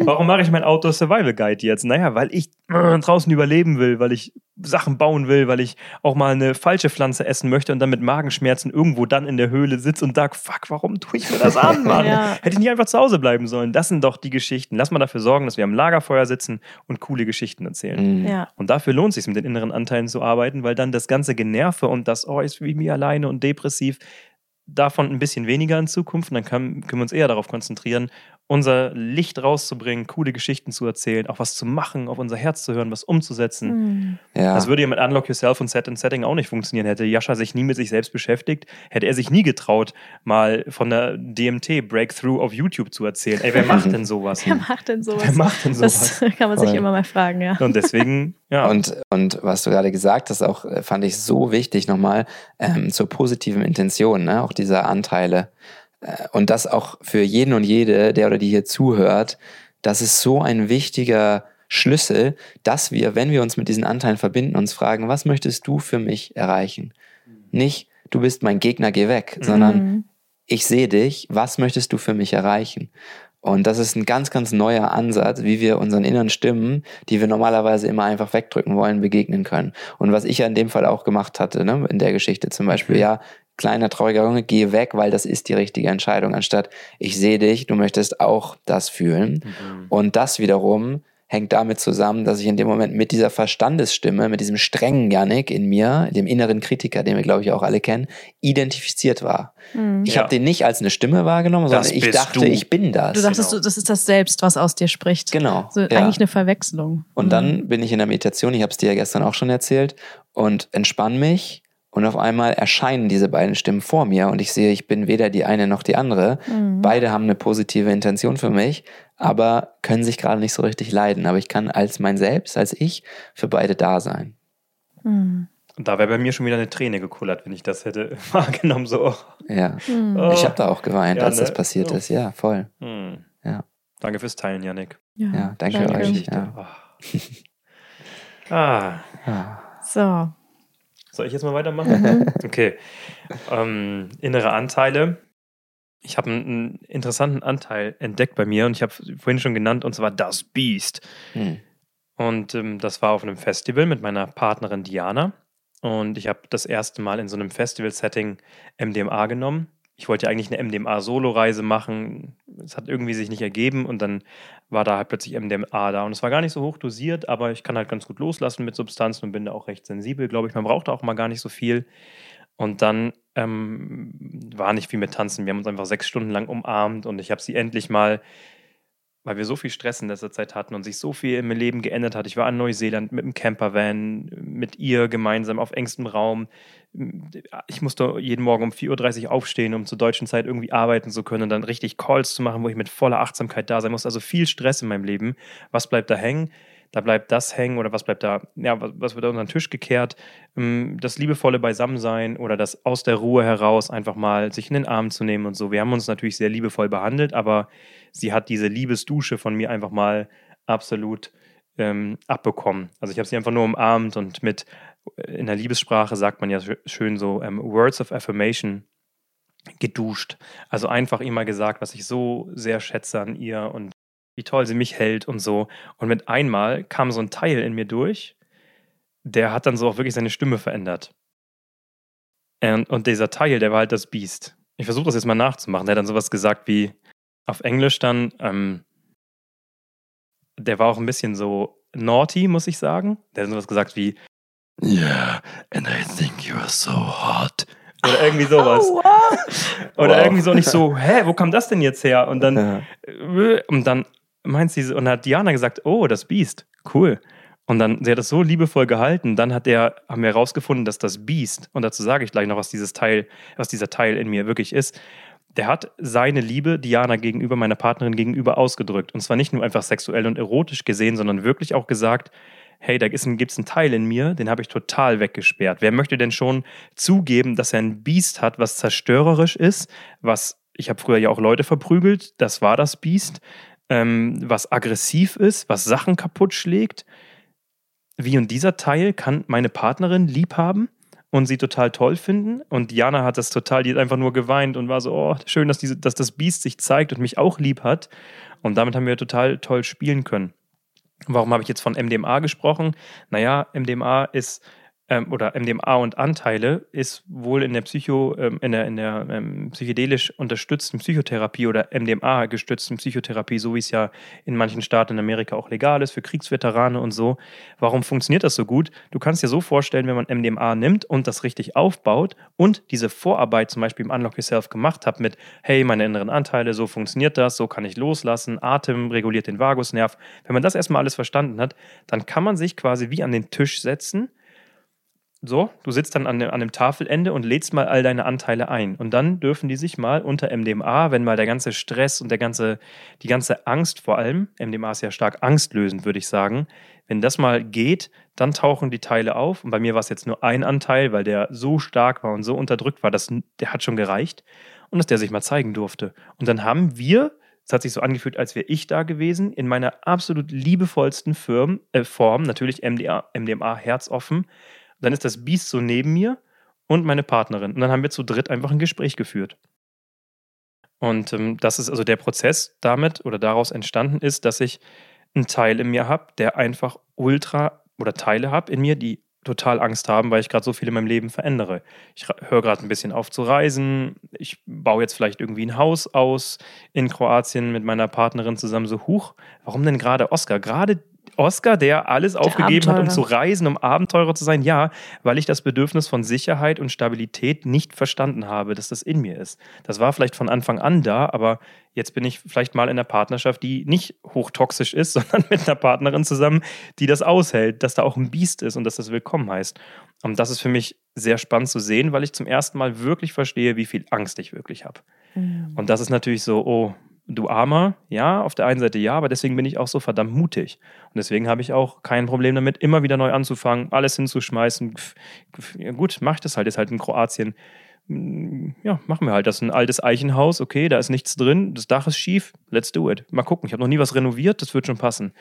Warum mache ich mein Outdoor Survival Guide jetzt? Naja, weil ich äh, draußen überleben will, weil ich Sachen bauen will, weil ich auch mal eine falsche Pflanze essen möchte und dann mit Magenschmerzen irgendwo dann in der Höhle sitze und sage, fuck, warum tue ich mir das an, Mann? ja. Hätte ich nicht einfach zu Hause bleiben sollen. Das sind doch die Geschichten. Lass mal dafür sorgen, dass wir am Lagerfeuer sitzen und coole Geschichten erzählen. Mhm. Ja. Und dafür lohnt es sich, mit den inneren Anteilen zu arbeiten, weil dann das ganze Generve und das, oh, ist wie mir alleine und depressiv, davon ein bisschen weniger in Zukunft. Und dann können, können wir uns eher darauf konzentrieren, unser Licht rauszubringen, coole Geschichten zu erzählen, auch was zu machen, auf unser Herz zu hören, was umzusetzen. Mhm. Ja. Das würde ja mit Unlock Yourself und Set and Setting auch nicht funktionieren. Hätte Jascha sich nie mit sich selbst beschäftigt, hätte er sich nie getraut, mal von der DMT Breakthrough auf YouTube zu erzählen. Ey, wer macht denn sowas? wer macht denn sowas? Wer macht denn sowas? Das kann man sich Voll. immer mal fragen, ja. Und deswegen, ja. Und, und was du gerade gesagt hast, auch äh, fand ich so wichtig nochmal ähm, zur positiven Intention, ne? auch dieser Anteile. Äh, und das auch für jeden und jede, der oder die hier zuhört, das ist so ein wichtiger Schlüssel, dass wir, wenn wir uns mit diesen Anteilen verbinden, uns fragen, was möchtest du für mich erreichen? Nicht, du bist mein Gegner, geh weg, mhm. sondern ich sehe dich, was möchtest du für mich erreichen? Und das ist ein ganz, ganz neuer Ansatz, wie wir unseren inneren Stimmen, die wir normalerweise immer einfach wegdrücken wollen, begegnen können. Und was ich ja in dem Fall auch gemacht hatte, ne, in der Geschichte zum Beispiel, mhm. ja, kleiner trauriger Junge, geh weg, weil das ist die richtige Entscheidung, anstatt ich sehe dich, du möchtest auch das fühlen. Mhm. Und das wiederum hängt damit zusammen, dass ich in dem Moment mit dieser Verstandesstimme, mit diesem strengen Janik in mir, dem inneren Kritiker, den wir glaube ich auch alle kennen, identifiziert war. Mhm. Ich ja. habe den nicht als eine Stimme wahrgenommen, sondern ich dachte, du. ich bin das. Du dachtest, genau. das ist das Selbst, was aus dir spricht. Genau. So, ja. Eigentlich eine Verwechslung. Und mhm. dann bin ich in der Meditation, ich habe es dir ja gestern auch schon erzählt, und entspann mich Und auf einmal erscheinen diese beiden Stimmen vor mir und ich sehe, ich bin weder die eine noch die andere. Mhm. Beide haben eine positive Intention für mich, aber können sich gerade nicht so richtig leiden. Aber ich kann als mein Selbst, als ich, für beide da sein. Mhm. Und da wäre bei mir schon wieder eine Träne gekullert, wenn ich das hätte wahrgenommen. So. Ja, mhm. ich habe da auch geweint, ja, als ne? das passiert oh. ist. Ja, voll. Mhm. Ja. Danke fürs Teilen, Janik. Ja, ja danke, danke euch. Ja. Oh. ah. ah. So. Soll ich jetzt mal weitermachen? Mhm. Okay. Ähm, innere Anteile. Ich habe einen, interessanten Anteil entdeckt bei mir und ich habe vorhin schon genannt, und zwar das Beast. Mhm. Und ähm, das war auf einem Festival mit meiner Partnerin Diana. Und ich habe das erste Mal in so einem Festival-Setting MDMA genommen ich wollte ja eigentlich eine MDMA-Solo-Reise machen. Es hat irgendwie sich nicht ergeben und dann war da halt plötzlich MDMA da. Und es war gar nicht so hoch dosiert, aber ich kann halt ganz gut loslassen mit Substanzen und bin da auch recht sensibel, glaube ich. Man braucht auch mal gar nicht so viel. Und dann ähm, war nicht viel mit Tanzen. Wir haben uns einfach sechs Stunden lang umarmt und ich habe sie endlich mal weil wir so viel Stress in letzter Zeit hatten und sich so viel im Leben geändert hat. Ich war in Neuseeland mit dem Campervan, mit ihr gemeinsam auf engstem Raum. Ich musste jeden Morgen um 4.30 Uhr aufstehen, um zur deutschen Zeit irgendwie arbeiten zu können und dann richtig Calls zu machen, wo ich mit voller Achtsamkeit da sein muss. Also viel Stress in meinem Leben. Was bleibt da hängen? Da bleibt das hängen oder was bleibt da, ja, was, was wird unter den Tisch gekehrt, ähm, das liebevolle Beisammensein oder das aus der Ruhe heraus einfach mal sich in den Arm zu nehmen und so. Wir haben uns natürlich sehr liebevoll behandelt, aber sie hat diese Liebesdusche von mir einfach mal absolut ähm, abbekommen. Also ich habe sie einfach nur umarmt und mit, äh, in der Liebessprache sagt man ja schön so, ähm, Words of Affirmation geduscht. Also einfach immer gesagt, was ich so sehr schätze an ihr und wie toll sie mich hält und so. Und mit einmal kam so ein Teil in mir durch, der hat dann so auch wirklich seine Stimme verändert. Und, und dieser Teil, der war halt das Biest. Ich versuche das jetzt mal nachzumachen. Der hat dann sowas gesagt wie auf Englisch dann, ähm, der war auch ein bisschen so naughty, muss ich sagen. Der hat sowas gesagt wie, Yeah, and I think you are so hot. Oder irgendwie sowas. Oh, wow. Oder wow. irgendwie so nicht so, hä, wo kam das denn jetzt her? Und dann, ja. Äh, und dann meint sie, und hat Diana gesagt, oh, das Biest, cool. Und dann, sie hat das so liebevoll gehalten, dann hat der, haben wir herausgefunden, dass das Biest, und dazu sage ich gleich noch, was dieses Teil, was dieser Teil in mir wirklich ist, der hat seine Liebe Diana gegenüber, meiner Partnerin gegenüber ausgedrückt. Und zwar nicht nur einfach sexuell und erotisch gesehen, sondern wirklich auch gesagt, hey, da gibt es einen Teil in mir, den habe ich total weggesperrt. Wer möchte denn schon zugeben, dass er ein Biest hat, was zerstörerisch ist, was, ich habe früher ja auch Leute verprügelt, das war das Biest, ähm, was aggressiv ist, was Sachen kaputt schlägt. Wie und dieser Teil kann meine Partnerin lieb haben und sie total toll finden. Und Diana hat das total, die hat einfach nur geweint und war so, oh, schön, dass, diese, dass das Biest sich zeigt und mich auch lieb hat. Und damit haben wir total toll spielen können. Warum habe ich jetzt von MDMA gesprochen? Naja, MDMA ist ähm, oder MDMA und Anteile ist wohl in der Psycho, ähm, in der, in der ähm, psychedelisch unterstützten Psychotherapie oder MDMA gestützten Psychotherapie, so wie es ja in manchen Staaten in Amerika auch legal ist, für Kriegsveterane und so. Warum funktioniert das so gut? Du kannst dir so vorstellen, wenn man MDMA nimmt und das richtig aufbaut und diese Vorarbeit zum Beispiel im Unlock Yourself gemacht hat mit, hey, meine inneren Anteile, so funktioniert das, so kann ich loslassen, Atem reguliert den Vagusnerv. Wenn man das erstmal alles verstanden hat, dann kann man sich quasi wie an den Tisch setzen so, du sitzt dann an dem, an dem Tafelende und lädst mal all deine Anteile ein. Und dann dürfen die sich mal unter MDMA, wenn mal der ganze Stress und der ganze, die ganze Angst vor allem, MDMA ist ja stark angstlösend, würde ich sagen, wenn das mal geht, dann tauchen die Teile auf. Und bei mir war es jetzt nur ein Anteil, weil der so stark war und so unterdrückt war, dass der hat schon gereicht. Und dass der sich mal zeigen durfte. Und dann haben wir, es hat sich so angefühlt, als wäre ich da gewesen, in meiner absolut liebevollsten Firm, äh, Form, natürlich MDA, MDMA herzoffen, dann ist das Biest so neben mir und meine Partnerin. Und dann haben wir zu dritt einfach ein Gespräch geführt. Und ähm, das ist also der Prozess damit oder daraus entstanden ist, dass ich einen Teil in mir habe, der einfach ultra oder Teile habe in mir, die total Angst haben, weil ich gerade so viel in meinem Leben verändere. Ich höre gerade ein bisschen auf zu reisen. Ich baue jetzt vielleicht irgendwie ein Haus aus in Kroatien mit meiner Partnerin zusammen. So, huch, warum denn gerade Oscar? Gerade Oscar, der alles der aufgegeben Abenteurer. hat, um zu reisen, um Abenteurer zu sein? Ja, weil ich das Bedürfnis von Sicherheit und Stabilität nicht verstanden habe, dass das in mir ist. Das war vielleicht von Anfang an da, aber jetzt bin ich vielleicht mal in einer Partnerschaft, die nicht hochtoxisch ist, sondern mit einer Partnerin zusammen, die das aushält, dass da auch ein Biest ist und dass das willkommen heißt. Und das ist für mich sehr spannend zu sehen, weil ich zum ersten Mal wirklich verstehe, wie viel Angst ich wirklich habe. Mhm. Und das ist natürlich so, oh, du Armer, ja, auf der einen Seite ja, aber deswegen bin ich auch so verdammt mutig. Und deswegen habe ich auch kein Problem damit, immer wieder neu anzufangen, alles hinzuschmeißen. Ja, gut, mach ich das halt, ist halt in Kroatien. Hm, ja, machen wir halt. Das ist ein altes Eichenhaus, okay, da ist nichts drin, das Dach ist schief, let's do it. Mal gucken, ich habe noch nie was renoviert, das wird schon passen.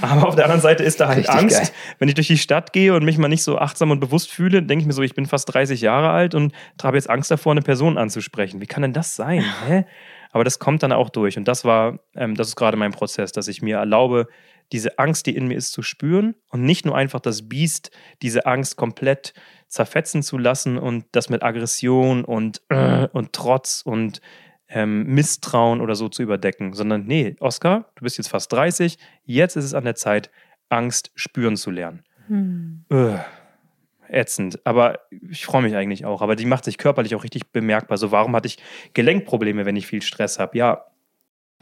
Aber auf der anderen Seite ist da halt Richtig Angst. Geil. Wenn ich durch die Stadt gehe und mich mal nicht so achtsam und bewusst fühle, denke ich mir so, ich bin fast 30 Jahre alt und habe jetzt Angst davor, eine Person anzusprechen. Wie kann denn das sein? Hä? Aber das kommt dann auch durch. Und das war, ähm, das ist gerade mein Prozess, dass ich mir erlaube, diese Angst, die in mir ist, zu spüren und nicht nur einfach das Biest, diese Angst komplett zerfetzen zu lassen und das mit Aggression und, äh, und Trotz und ähm, Misstrauen oder so zu überdecken, sondern nee, Oskar, du bist jetzt fast 30, jetzt ist es an der Zeit, Angst spüren zu lernen. Hm. Äh, ätzend. Aber ich freue mich eigentlich auch. Aber die macht sich körperlich auch richtig bemerkbar. So, warum hatte ich Gelenkprobleme, wenn ich viel Stress habe? Ja,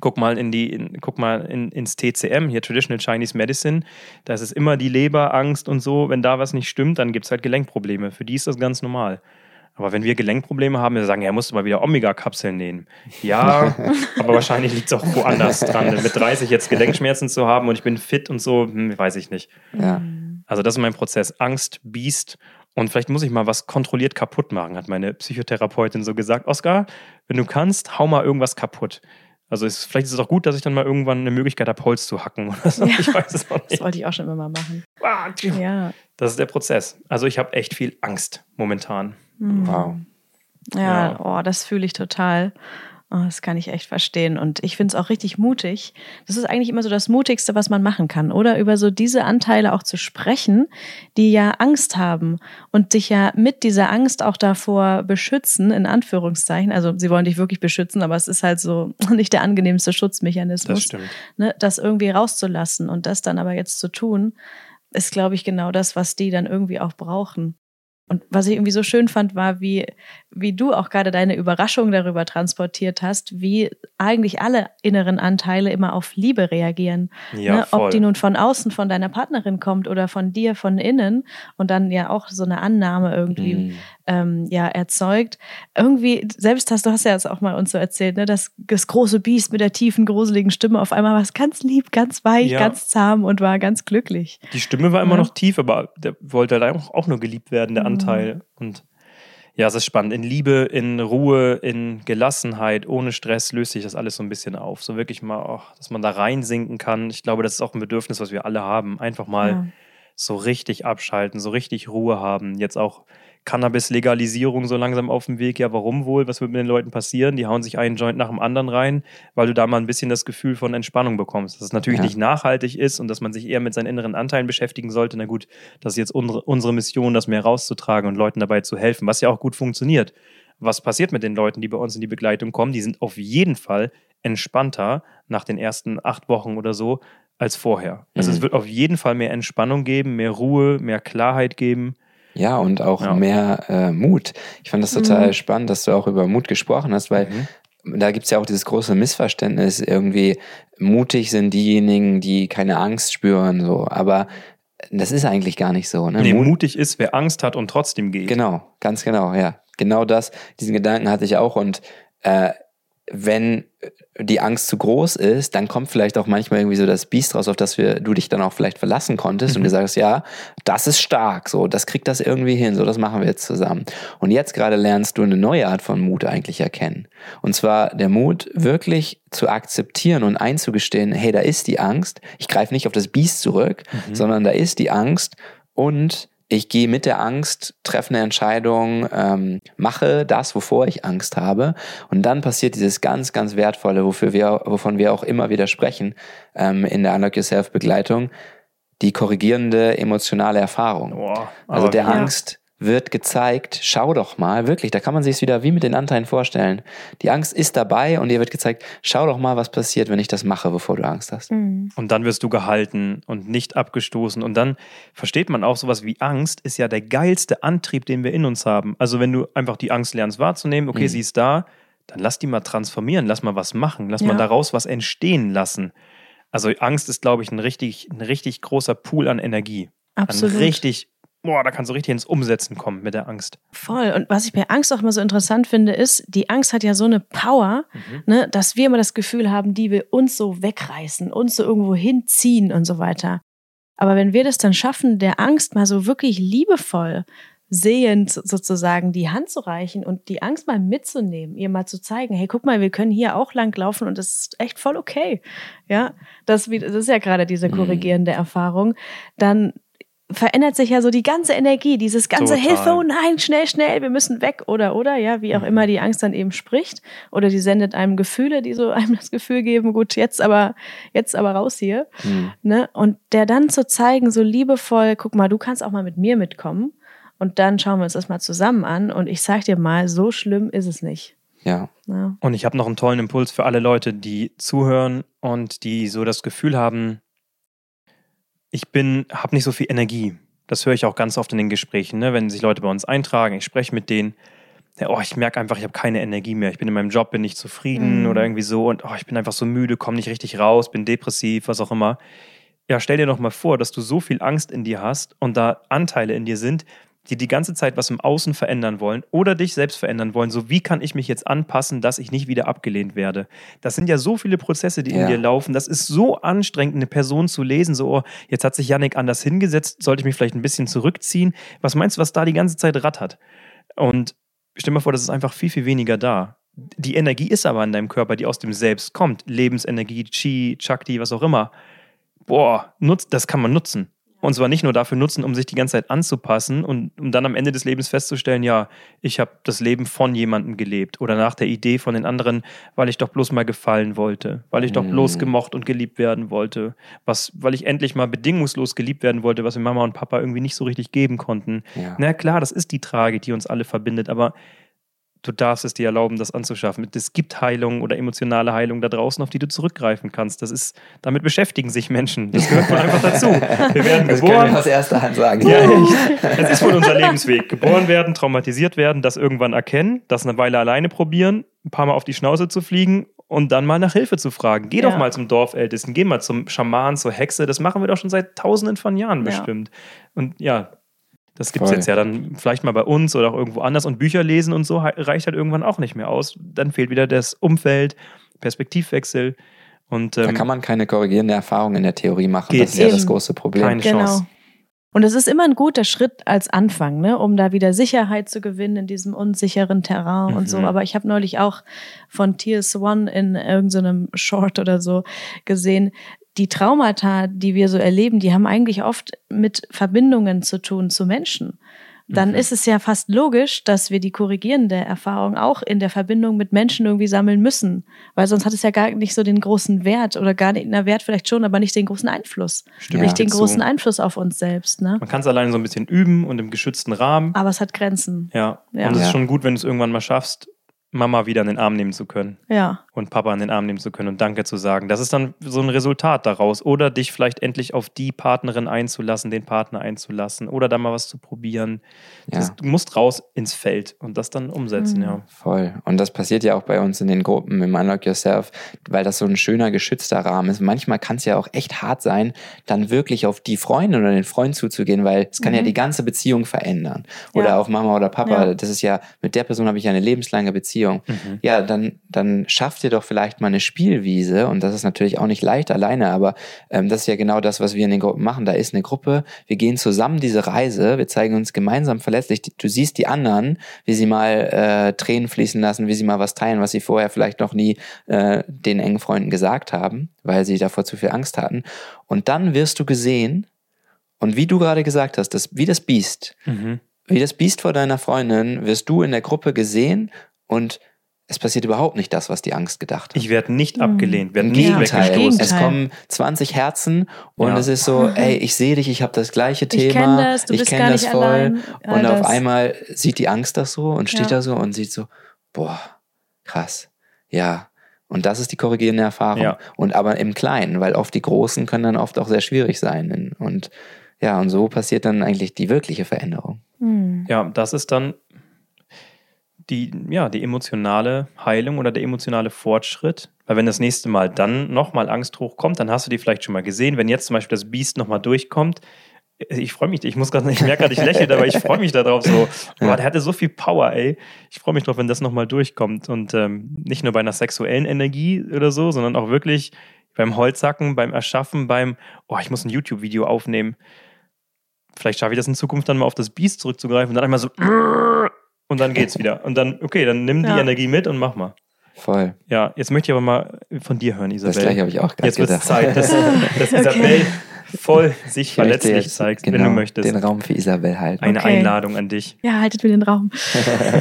guck mal in die, in, guck mal in, ins TCM, hier Traditional Chinese Medicine. Da ist es immer die Leberangst und so. Wenn da was nicht stimmt, dann gibt es halt Gelenkprobleme. Für die ist das ganz normal. Aber wenn wir Gelenkprobleme haben, wir sagen, ja, musst du mal wieder Omega-Kapseln nehmen. Ja, aber wahrscheinlich liegt es auch woanders dran. Mit 30 jetzt Gelenkschmerzen zu haben und ich bin fit und so, hm, weiß ich nicht. Ja. Also das ist mein Prozess. Angst, Biest und vielleicht muss ich mal was kontrolliert kaputt machen, hat meine Psychotherapeutin so gesagt. Oskar, wenn du kannst, hau mal irgendwas kaputt. Also ist, vielleicht ist es auch gut, dass ich dann mal irgendwann eine Möglichkeit habe, Holz zu hacken oder so. Ja, ich weiß es auch nicht. Das wollte ich auch schon immer mal machen. Ah, ja. Das ist der Prozess. Also ich habe echt viel Angst momentan. Mhm. Wow. Ja, ja, oh, das fühle ich total. Oh, das kann ich echt verstehen. Und ich finde es auch richtig mutig. Das ist eigentlich immer so das Mutigste, was man machen kann, oder? Über so diese Anteile auch zu sprechen, die ja Angst haben und dich ja mit dieser Angst auch davor beschützen, in Anführungszeichen. Also sie wollen dich wirklich beschützen, aber es ist halt so nicht der angenehmste Schutzmechanismus. Das stimmt. Ne, das irgendwie rauszulassen und das dann aber jetzt zu tun, ist, glaube ich, genau das, was die dann irgendwie auch brauchen. Und was ich irgendwie so schön fand, war, wie, wie du auch gerade deine Überraschung darüber transportiert hast, wie eigentlich alle inneren Anteile immer auf Liebe reagieren. Ja, ne? Ob die nun von außen von deiner Partnerin kommt oder von dir von innen und dann ja auch so eine Annahme irgendwie mhm. Ähm, ja erzeugt. Irgendwie, selbst hast du hast ja jetzt auch mal uns so erzählt, ne, dass das große Biest mit der tiefen, gruseligen Stimme auf einmal war ganz lieb, ganz weich, ja. ganz zahm und war ganz glücklich. Die Stimme war immer ja. noch tief, aber der wollte halt auch, nur geliebt werden, der mhm. Anteil. Und ja, es ist spannend. In Liebe, in Ruhe, in Gelassenheit, ohne Stress löst sich das alles so ein bisschen auf. So wirklich mal, auch, dass man da reinsinken kann. Ich glaube, das ist auch ein Bedürfnis, was wir alle haben. Einfach mal ja. so richtig abschalten, so richtig Ruhe haben. Jetzt auch Cannabis-Legalisierung so langsam auf dem Weg. Ja, warum wohl? Was wird mit den Leuten passieren? Die hauen sich einen Joint nach dem anderen rein, weil du da mal ein bisschen das Gefühl von Entspannung bekommst. Dass es natürlich ja. nicht nachhaltig ist und dass man sich eher mit seinen inneren Anteilen beschäftigen sollte. Na gut, das ist jetzt unsere, unsere Mission, das mehr rauszutragen und Leuten dabei zu helfen, was ja auch gut funktioniert. Was passiert mit den Leuten, die bei uns in die Begleitung kommen? Die sind auf jeden Fall entspannter nach den ersten acht Wochen oder so als vorher. Also mhm. es wird auf jeden Fall mehr Entspannung geben, mehr Ruhe, mehr Klarheit geben. Ja, und auch ja. mehr äh, Mut. Ich fand das total mhm. spannend, dass du auch über Mut gesprochen hast, weil mhm. da gibt es ja auch dieses große Missverständnis, irgendwie mutig sind diejenigen, die keine Angst spüren, so. Aber das ist eigentlich gar nicht so. Ne? Nee, mutig ist, wer Angst hat und trotzdem geht. Genau, ganz genau, ja. Genau das, diesen Gedanken hatte ich auch und äh, wenn die Angst zu groß ist, dann kommt vielleicht auch manchmal irgendwie so das Biest raus, auf das wir, du dich dann auch vielleicht verlassen konntest mhm. und gesagt hast, ja, das ist stark, so, das kriegt das irgendwie hin, so, das machen wir jetzt zusammen. Und jetzt gerade lernst du eine neue Art von Mut eigentlich erkennen. Und zwar der Mut, wirklich zu akzeptieren und einzugestehen, hey, da ist die Angst, ich greife nicht auf das Biest zurück, mhm. sondern da ist die Angst und ich gehe mit der Angst, treffe eine Entscheidung, ähm, mache das, wovor ich Angst habe. Und dann passiert dieses ganz, ganz Wertvolle, wofür wir, wovon wir auch immer wieder sprechen ähm, in der Unlock Yourself Begleitung, die korrigierende emotionale Erfahrung. Boah, also der ja. Angst wird gezeigt, schau doch mal, wirklich, da kann man sich es wieder wie mit den Anteilen vorstellen. Die Angst ist dabei und dir wird gezeigt, schau doch mal, was passiert, wenn ich das mache, bevor du Angst hast. Mhm. Und dann wirst du gehalten und nicht abgestoßen. Und dann versteht man auch sowas wie Angst ist ja der geilste Antrieb, den wir in uns haben. Also wenn du einfach die Angst lernst wahrzunehmen, okay, mhm. sie ist da, dann lass die mal transformieren, lass mal was machen, lass ja. mal daraus was entstehen lassen. Also Angst ist, glaube ich, ein richtig, ein richtig großer Pool an Energie. Absolut. An richtig boah, da kannst du richtig ins Umsetzen kommen mit der Angst. Voll. Und was ich bei Angst auch immer so interessant finde, ist, die Angst hat ja so eine Power, mhm. ne, dass wir immer das Gefühl haben, die will uns so wegreißen, uns so irgendwo hinziehen und so weiter. Aber wenn wir das dann schaffen, der Angst mal so wirklich liebevoll sehend sozusagen die Hand zu reichen und die Angst mal mitzunehmen, ihr mal zu zeigen, hey, guck mal, wir können hier auch lang laufen und das ist echt voll okay. Ja, das, das ist ja gerade diese mhm. korrigierende Erfahrung. Dann verändert sich ja so die ganze Energie, dieses ganze Total. Hilfe, oh nein, schnell, schnell, wir müssen weg oder oder, ja, wie auch mhm. immer die Angst dann eben spricht oder die sendet einem Gefühle, die so einem das Gefühl geben, gut, jetzt aber, jetzt aber raus hier, mhm. ne? Und der dann zu zeigen, so liebevoll, guck mal, du kannst auch mal mit mir mitkommen und dann schauen wir uns das mal zusammen an. Und ich sag dir mal, so schlimm ist es nicht. Ja. ja. Und ich habe noch einen tollen Impuls für alle Leute, die zuhören und die so das Gefühl haben, ich bin, habe nicht so viel Energie. Das höre ich auch ganz oft in den Gesprächen, ne? wenn sich Leute bei uns eintragen, ich spreche mit denen. Ja, oh, ich merke einfach, ich habe keine Energie mehr. Ich bin in meinem Job, bin nicht zufrieden mhm. oder irgendwie so und oh, ich bin einfach so müde, komme nicht richtig raus, bin depressiv, was auch immer. Ja, stell dir doch mal vor, dass du so viel Angst in dir hast und da Anteile in dir sind, die die ganze Zeit was im Außen verändern wollen oder dich selbst verändern wollen. So, wie kann ich mich jetzt anpassen, dass ich nicht wieder abgelehnt werde? Das sind ja so viele Prozesse, die ja. in dir laufen. Das ist so anstrengend, eine Person zu lesen. So, oh, jetzt hat sich Yannick anders hingesetzt, sollte ich mich vielleicht ein bisschen zurückziehen? Was meinst du, was da die ganze Zeit rattert? Und stell dir mal vor, das ist einfach viel, viel weniger da. Die Energie ist aber in deinem Körper, die aus dem Selbst kommt. Lebensenergie, Chi, Chakti, was auch immer. Boah, nutzt, das kann man nutzen. Und zwar nicht nur dafür nutzen, um sich die ganze Zeit anzupassen und um dann am Ende des Lebens festzustellen, ja, ich habe das Leben von jemandem gelebt oder nach der Idee von den anderen, weil ich doch bloß mal gefallen wollte, weil ich doch bloß mhm. gemocht und geliebt werden wollte, was, weil ich endlich mal bedingungslos geliebt werden wollte, was mir Mama und Papa irgendwie nicht so richtig geben konnten. Ja. Na klar, das ist die Tragik, die uns alle verbindet, aber du darfst es dir erlauben, das anzuschaffen. Es gibt Heilung oder emotionale Heilung da draußen, auf die du zurückgreifen kannst. Das ist, damit beschäftigen sich Menschen. Das gehört einfach dazu. Wir werden das geboren. Können wir aus erster Hand sagen. Ja, echt. Das ist wohl unser Lebensweg. Geboren werden, traumatisiert werden, das irgendwann erkennen, das eine Weile alleine probieren, ein paar Mal auf die Schnauze zu fliegen und dann mal nach Hilfe zu fragen. Geh ja. doch mal zum Dorfältesten, geh mal zum Schaman, zur Hexe. Das machen wir doch schon seit tausenden von Jahren bestimmt. Ja. Und ja, das gibt es jetzt ja dann vielleicht mal bei uns oder auch irgendwo anders. Und Bücher lesen und so reicht halt irgendwann auch nicht mehr aus. Dann fehlt wieder das Umfeld, Perspektivwechsel. Und, ähm, da kann man keine korrigierende Erfahrung in der Theorie machen. Das ist ja das große Problem. Keine genau. Chance. Und es ist immer ein guter Schritt als Anfang, ne, um da wieder Sicherheit zu gewinnen in diesem unsicheren Terrain mhm. und so. Mhm. Aber ich habe neulich auch von Tears One in irgendeinem Short oder so gesehen, die Traumata, die wir so erleben, die haben eigentlich oft mit Verbindungen zu tun zu Menschen. Dann okay. ist es ja fast logisch, dass wir die korrigierende Erfahrung auch in der Verbindung mit Menschen irgendwie sammeln müssen. Weil sonst hat es ja gar nicht so den großen Wert oder gar nicht, na Wert vielleicht schon, aber nicht den großen Einfluss. Stimmt. Nicht den großen so. Einfluss auf uns selbst. Ne? Man kann es alleine so ein bisschen üben und im geschützten Rahmen. Aber es hat Grenzen. Ja. ja. Und es ist schon gut, wenn du es irgendwann mal schaffst, Mama wieder in den Arm nehmen zu können. Ja. Und Papa in den Arm nehmen zu können und Danke zu sagen. Das ist dann so ein Resultat daraus. Oder dich vielleicht endlich auf die Partnerin einzulassen, den Partner einzulassen. Oder da mal was zu probieren. Ja. Das, du musst raus ins Feld und das dann umsetzen, mhm. ja. Voll. Und das passiert ja auch bei uns in den Gruppen im Unlock Yourself, weil das so ein schöner, geschützter Rahmen ist. Manchmal kann es ja auch echt hart sein, dann wirklich auf die Freundin oder den Freund zuzugehen, weil es kann mhm. ja die ganze Beziehung verändern. Oder ja. auf Mama oder Papa. Ja. Das ist ja, mit der Person habe ich ja eine lebenslange Beziehung. Beziehung. Mhm. Ja, dann, dann schafft ihr doch vielleicht mal eine Spielwiese und das ist natürlich auch nicht leicht alleine, aber ähm, das ist ja genau das, was wir in den Gruppen machen. Da ist eine Gruppe, wir gehen zusammen diese Reise, wir zeigen uns gemeinsam verletzlich. Du siehst die anderen, wie sie mal äh, Tränen fließen lassen, wie sie mal was teilen, was sie vorher vielleicht noch nie äh, den engen Freunden gesagt haben, weil sie davor zu viel Angst hatten. Und dann wirst du gesehen und wie du gerade gesagt hast, das, wie das Biest, mhm. wie das Biest vor deiner Freundin, wirst du in der Gruppe gesehen und es passiert überhaupt nicht das, was die Angst gedacht hat. Ich werde nicht mhm. abgelehnt, werde nicht Gegenteil. weggestoßen. Es kommen 20 Herzen und ja. es ist so, ey, ich sehe dich, ich habe das gleiche Thema, ich kenne das, du ich kenne das voll. Allein. Und auf einmal sieht die Angst das so und steht ja. da so und sieht so, boah, krass, ja. Und das ist die korrigierende Erfahrung. Ja. Und aber im Kleinen, weil oft die Großen können dann oft auch sehr schwierig sein. Und ja, und so passiert dann eigentlich die wirkliche Veränderung. Mhm. Ja, das ist dann die, ja, die emotionale Heilung oder der emotionale Fortschritt. Weil wenn das nächste Mal dann nochmal Angst hochkommt, dann hast du die vielleicht schon mal gesehen. Wenn jetzt zum Beispiel das Biest nochmal durchkommt, ich freue mich, ich muss gerade, ich merke gerade, ich lächle, aber ich freue mich darauf so. Boah, der hatte so viel Power, ey. Ich freue mich drauf, wenn das nochmal durchkommt. Und ähm, nicht nur bei einer sexuellen Energie oder so, sondern auch wirklich beim Holzhacken, beim Erschaffen, beim, oh, ich muss ein YouTube-Video aufnehmen. Vielleicht schaffe ich das in Zukunft dann mal auf das Biest zurückzugreifen und dann einmal so und dann geht's wieder. Und dann, okay, dann nimm die ja. Energie mit und mach mal. Voll. Ja, jetzt möchte ich aber mal von dir hören, Isabel. Das gleiche habe ich auch gerade Jetzt wird es Zeit, dass, dass Isabel okay voll sich verletzlich zeigt, genau wenn du genau möchtest. Den Raum für Isabel halten. Eine okay. Einladung an dich. Ja, haltet mir den Raum.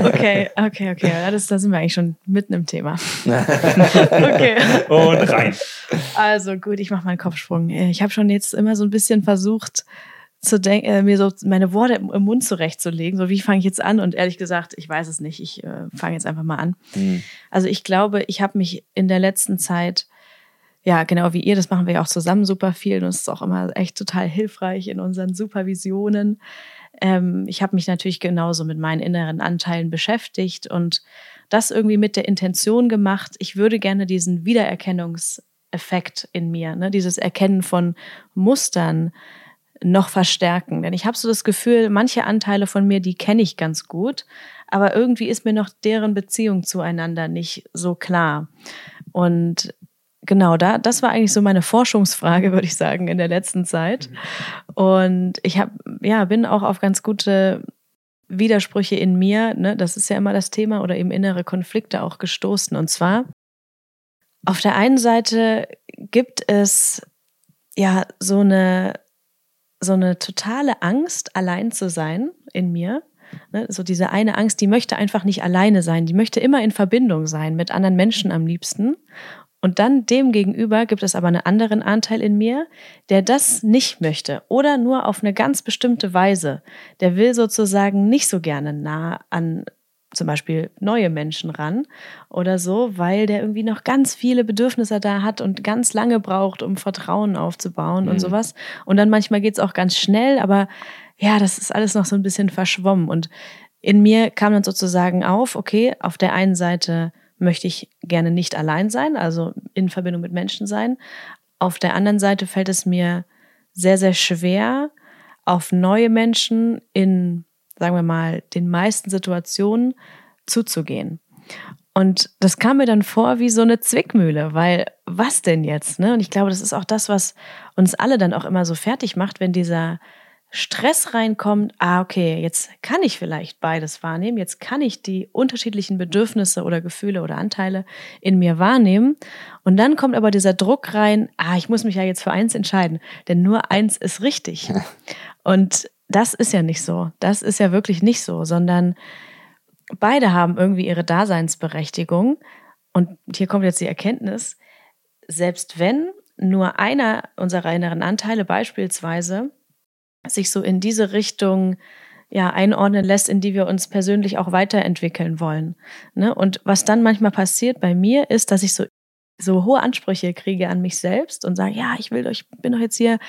Okay, okay, okay. Ja, das, da sind wir eigentlich schon mitten im Thema. okay. Und rein. Also gut, ich mache meinen Kopfsprung. Ich habe schon jetzt immer so ein bisschen versucht, zu denken, äh, mir so meine Worte im, Mund zurechtzulegen. So, wie fange ich jetzt an? Und ehrlich gesagt, ich weiß es nicht. Ich äh, fange jetzt einfach mal an. Mhm. Also ich glaube, ich habe mich in der letzten Zeit ja, genau wie ihr, das machen wir ja auch zusammen super viel und es ist auch immer echt total hilfreich in unseren Supervisionen. Ähm, ich habe mich natürlich genauso mit meinen inneren Anteilen beschäftigt und das irgendwie mit der Intention gemacht, ich würde gerne diesen Wiedererkennungseffekt in mir, ne, dieses Erkennen von Mustern noch verstärken. Denn ich habe so das Gefühl, manche Anteile von mir, die kenne ich ganz gut, aber irgendwie ist mir noch deren Beziehung zueinander nicht so klar. Und genau, da, das war eigentlich so meine Forschungsfrage, würde ich sagen, in der letzten Zeit. Und ich habe, ja, bin auch auf ganz gute Widersprüche in mir, ne, das ist ja immer das Thema, oder eben innere Konflikte auch gestoßen. Und zwar, auf der einen Seite gibt es ja so eine, so eine totale Angst, allein zu sein in mir. Ne, so diese eine Angst, die möchte einfach nicht alleine sein, die möchte immer in Verbindung sein mit anderen Menschen am liebsten. Und dann dem gegenüber gibt es aber einen anderen Anteil in mir, der das nicht möchte oder nur auf eine ganz bestimmte Weise. Der will sozusagen nicht so gerne nah an zum Beispiel neue Menschen ran oder so, weil der irgendwie noch ganz viele Bedürfnisse da hat und ganz lange braucht, um Vertrauen aufzubauen mhm. und sowas. Und dann manchmal geht's auch ganz schnell, aber ja, das ist alles noch so ein bisschen verschwommen. Und in mir kam dann sozusagen auf, okay, auf der einen Seite möchte ich gerne nicht allein sein, also in Verbindung mit Menschen sein. Auf der anderen Seite fällt es mir sehr, sehr schwer, auf neue Menschen in, sagen wir mal, den meisten Situationen zuzugehen. Und das kam mir dann vor wie so eine Zwickmühle, weil was denn jetzt? Ne? Und ich glaube, das ist auch das, was uns alle dann auch immer so fertig macht, wenn dieser Stress reinkommt, ah, okay, jetzt kann ich vielleicht beides wahrnehmen, jetzt kann ich die unterschiedlichen Bedürfnisse oder Gefühle oder Anteile in mir wahrnehmen. Und dann kommt aber dieser Druck rein, ah, ich muss mich ja jetzt für eins entscheiden, denn nur eins ist richtig. Und das ist ja nicht so. Das ist ja wirklich nicht so, sondern beide haben irgendwie ihre Daseinsberechtigung. Und hier kommt jetzt die Erkenntnis, selbst wenn nur einer unserer inneren Anteile beispielsweise sich so in diese Richtung ja, einordnen lässt, in die wir uns persönlich auch weiterentwickeln wollen. Ne? Und was dann manchmal passiert bei mir ist, dass ich so, so hohe Ansprüche kriege an mich selbst und sage, ja, ich will doch, ich bin doch jetzt hier,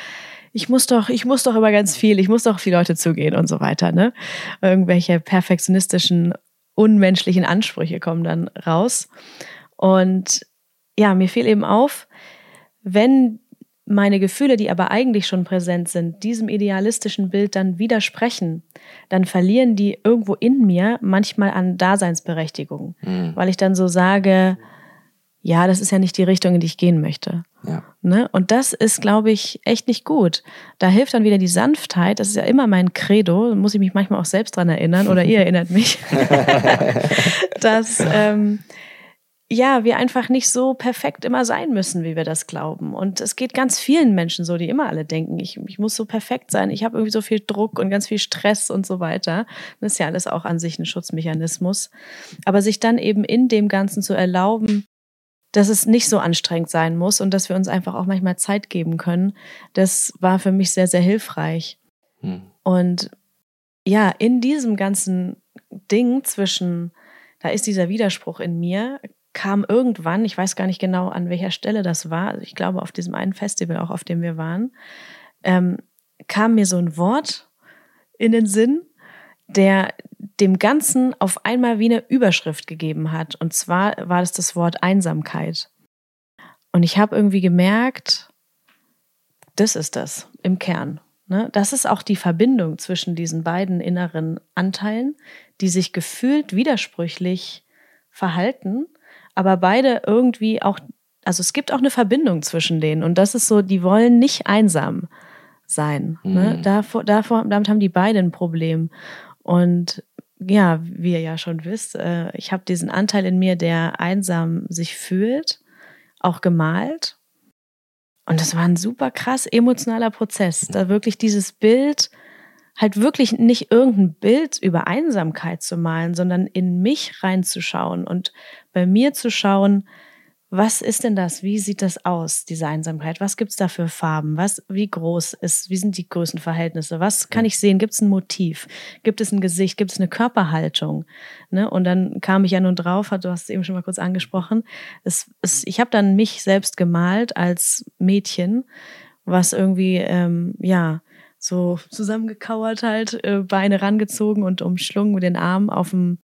ich muss doch, ich muss doch immer ganz viel, ich muss doch auf die Leute zugehen und so weiter. Ne? Irgendwelche perfektionistischen, unmenschlichen Ansprüche kommen dann raus. Und ja, mir fiel eben auf, wenn meine Gefühle, die aber eigentlich schon präsent sind, diesem idealistischen Bild dann widersprechen, dann verlieren die irgendwo in mir manchmal an Daseinsberechtigung, mhm. weil ich dann so sage, ja, das ist ja nicht die Richtung, in die ich gehen möchte. Ja. Ne? Und das ist, glaube ich, echt nicht gut. Da hilft dann wieder die Sanftheit. Das ist ja immer mein Credo. Da muss ich mich manchmal auch selbst dran erinnern oder ihr erinnert mich, dass ähm, ja, wir einfach nicht so perfekt immer sein müssen, wie wir das glauben. Und es geht ganz vielen Menschen so, die immer alle denken, ich, ich muss so perfekt sein, ich habe irgendwie so viel Druck und ganz viel Stress und so weiter. Das ist ja alles auch an sich ein Schutzmechanismus. Aber sich dann eben in dem Ganzen zu erlauben, dass es nicht so anstrengend sein muss und dass wir uns einfach auch manchmal Zeit geben können, das war für mich sehr, sehr hilfreich. Hm. Und ja, in diesem ganzen Ding zwischen, da ist dieser Widerspruch in mir, kam irgendwann, ich weiß gar nicht genau, an welcher Stelle das war, also ich glaube auf diesem einen Festival, auch auf dem wir waren, ähm, kam mir so ein Wort in den Sinn, der dem Ganzen auf einmal wie eine Überschrift gegeben hat. Und zwar war das das Wort Einsamkeit. Und ich habe irgendwie gemerkt, das ist das im Kern. Ne? Das ist auch die Verbindung zwischen diesen beiden inneren Anteilen, die sich gefühlt widersprüchlich verhalten, aber beide irgendwie auch, also es gibt auch eine Verbindung zwischen denen und das ist so, die wollen nicht einsam sein. Ne? Mhm. Davor, davor, damit haben die beide ein Problem. Und ja, wie ihr ja schon wisst, äh, ich habe diesen Anteil in mir, der einsam sich fühlt, auch gemalt. Und das war ein super krass emotionaler Prozess, da wirklich dieses Bild, halt wirklich nicht irgendein Bild über Einsamkeit zu malen, sondern in mich reinzuschauen und bei mir zu schauen, was ist denn das? Wie sieht das aus, diese Einsamkeit? Was gibt es da für Farben? Was, wie groß ist, wie sind die Größenverhältnisse? Was kann ich sehen? Gibt es ein Motiv? Gibt es ein Gesicht? Gibt es eine Körperhaltung? Ne? Und dann kam ich ja nun drauf, du hast es eben schon mal kurz angesprochen. Es, es, ich habe dann mich selbst gemalt als Mädchen, was irgendwie, ähm, ja, so zusammengekauert halt, äh, Beine rangezogen und umschlungen mit den Armen auf dem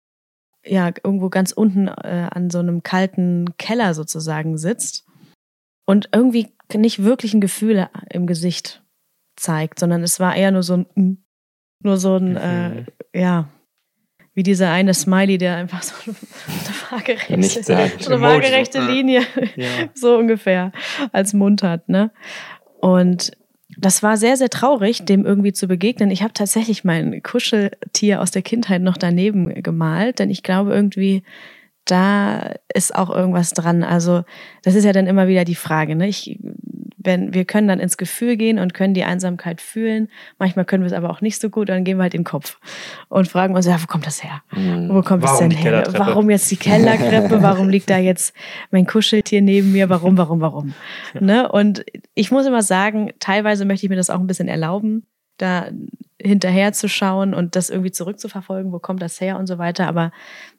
ja irgendwo ganz unten äh, an so einem kalten Keller sozusagen sitzt und irgendwie nicht wirklich ein Gefühl im Gesicht zeigt, sondern es war eher nur so ein, nur so ein, äh, ja, wie dieser eine Smiley, der einfach so eine, waagerechte, so eine waagerechte Linie, ja. so ungefähr, als Mund hat, ne? Und das war sehr, sehr traurig, dem irgendwie zu begegnen. Ich habe tatsächlich mein Kuscheltier aus der Kindheit noch daneben gemalt, denn ich glaube irgendwie, da ist auch irgendwas dran. Also das ist ja dann immer wieder die Frage. Ne? Ich wenn wir können dann ins Gefühl gehen und können die Einsamkeit fühlen. Manchmal können wir es aber auch nicht so gut, dann gehen wir halt in den Kopf und fragen uns, ja, wo kommt das her? Mhm. Wo kommt es denn her? Warum jetzt die Kellerkreppe? Warum liegt da jetzt mein Kuscheltier neben mir? Warum, warum, warum? Ja. Ne? Und ich muss immer sagen, teilweise möchte ich mir das auch ein bisschen erlauben, da hinterher zu schauen und das irgendwie zurückzuverfolgen, wo kommt das her und so weiter. Aber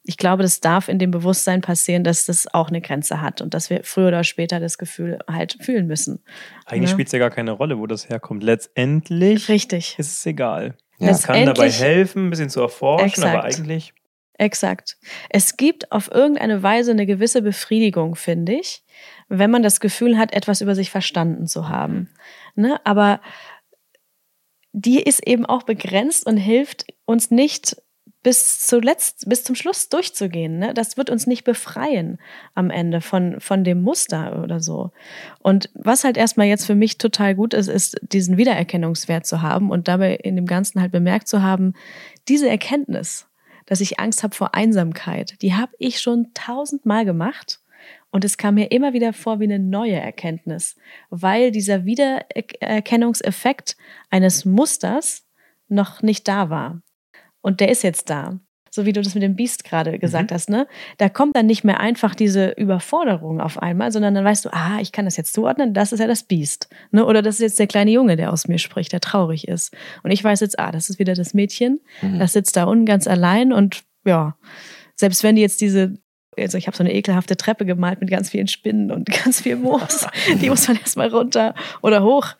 ich glaube, das darf in dem Bewusstsein passieren, dass das auch eine Grenze hat und dass wir früher oder später das Gefühl halt fühlen müssen. Eigentlich ne? spielt es ja gar keine Rolle, wo das herkommt. Letztendlich Richtig. ist es egal. Ja. Man kann dabei helfen, ein bisschen zu erforschen, exakt. aber eigentlich. Exakt. Es gibt auf irgendeine Weise eine gewisse Befriedigung, finde ich, wenn man das Gefühl hat, etwas über sich verstanden zu haben. Ne? Aber die ist eben auch begrenzt und hilft uns nicht bis zuletzt, bis zum Schluss durchzugehen. Ne? Das wird uns nicht befreien am Ende von, von dem Muster oder so. Und was halt erstmal jetzt für mich total gut ist, ist diesen Wiedererkennungswert zu haben und dabei in dem Ganzen halt bemerkt zu haben, diese Erkenntnis, dass ich Angst habe vor Einsamkeit, die habe ich schon tausendmal gemacht und es kam mir immer wieder vor wie eine neue Erkenntnis, weil dieser Wiedererkennungseffekt eines Musters noch nicht da war. Und der ist jetzt da. So wie du das mit dem Biest gerade gesagt mhm. hast, ne? Da kommt dann nicht mehr einfach diese Überforderung auf einmal, sondern dann weißt du, ah, ich kann das jetzt zuordnen, das ist ja das Biest. Ne? Oder das ist jetzt der kleine Junge, der aus mir spricht, der traurig ist. Und ich weiß jetzt, ah, das ist wieder das Mädchen, mhm. das sitzt da unten ganz allein und ja, selbst wenn die jetzt diese also ich habe so eine ekelhafte Treppe gemalt mit ganz vielen Spinnen und ganz viel Moos. Die muss man erstmal runter oder hoch.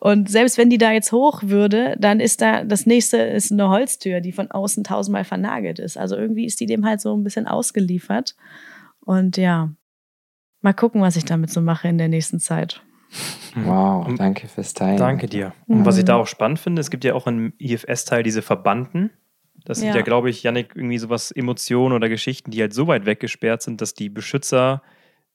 Und selbst wenn die da jetzt hoch würde, dann ist da, das nächste ist eine Holztür, die von außen tausendmal vernagelt ist. Also irgendwie ist die dem halt so ein bisschen ausgeliefert. Und ja, mal gucken, was ich damit so mache in der nächsten Zeit. Wow, danke fürs Teilen. Danke dir. Und was ich da auch spannend finde, es gibt ja auch im IFS-Teil diese Verbanden. Das sind ja, ja glaube ich, Yannick, irgendwie sowas, Emotionen oder Geschichten, die halt so weit weggesperrt sind, dass die Beschützer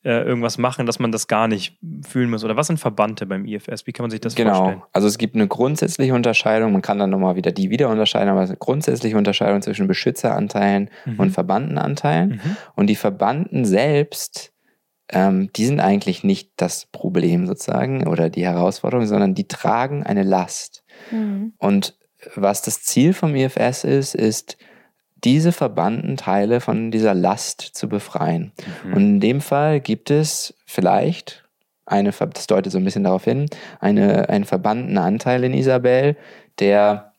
äh, irgendwas machen, dass man das gar nicht fühlen muss. Oder was sind Verbannte beim IFS? Wie kann man sich das genau. vorstellen? Genau. Also es gibt eine grundsätzliche Unterscheidung. Man kann dann nochmal wieder die wieder unterscheiden, aber eine grundsätzliche Unterscheidung zwischen Beschützeranteilen mhm. und Verbandenanteilen. Mhm. Und die Verbanden selbst ähm, die sind eigentlich nicht das Problem sozusagen oder die Herausforderung, sondern die tragen eine Last. Mhm. Und was das Ziel vom IFS ist, ist, diese verbannten Teile von dieser Last zu befreien. Mhm. Und in dem Fall gibt es vielleicht eine, das deutet so ein bisschen darauf hin, eine, einen verbannten Anteil in Isabel, der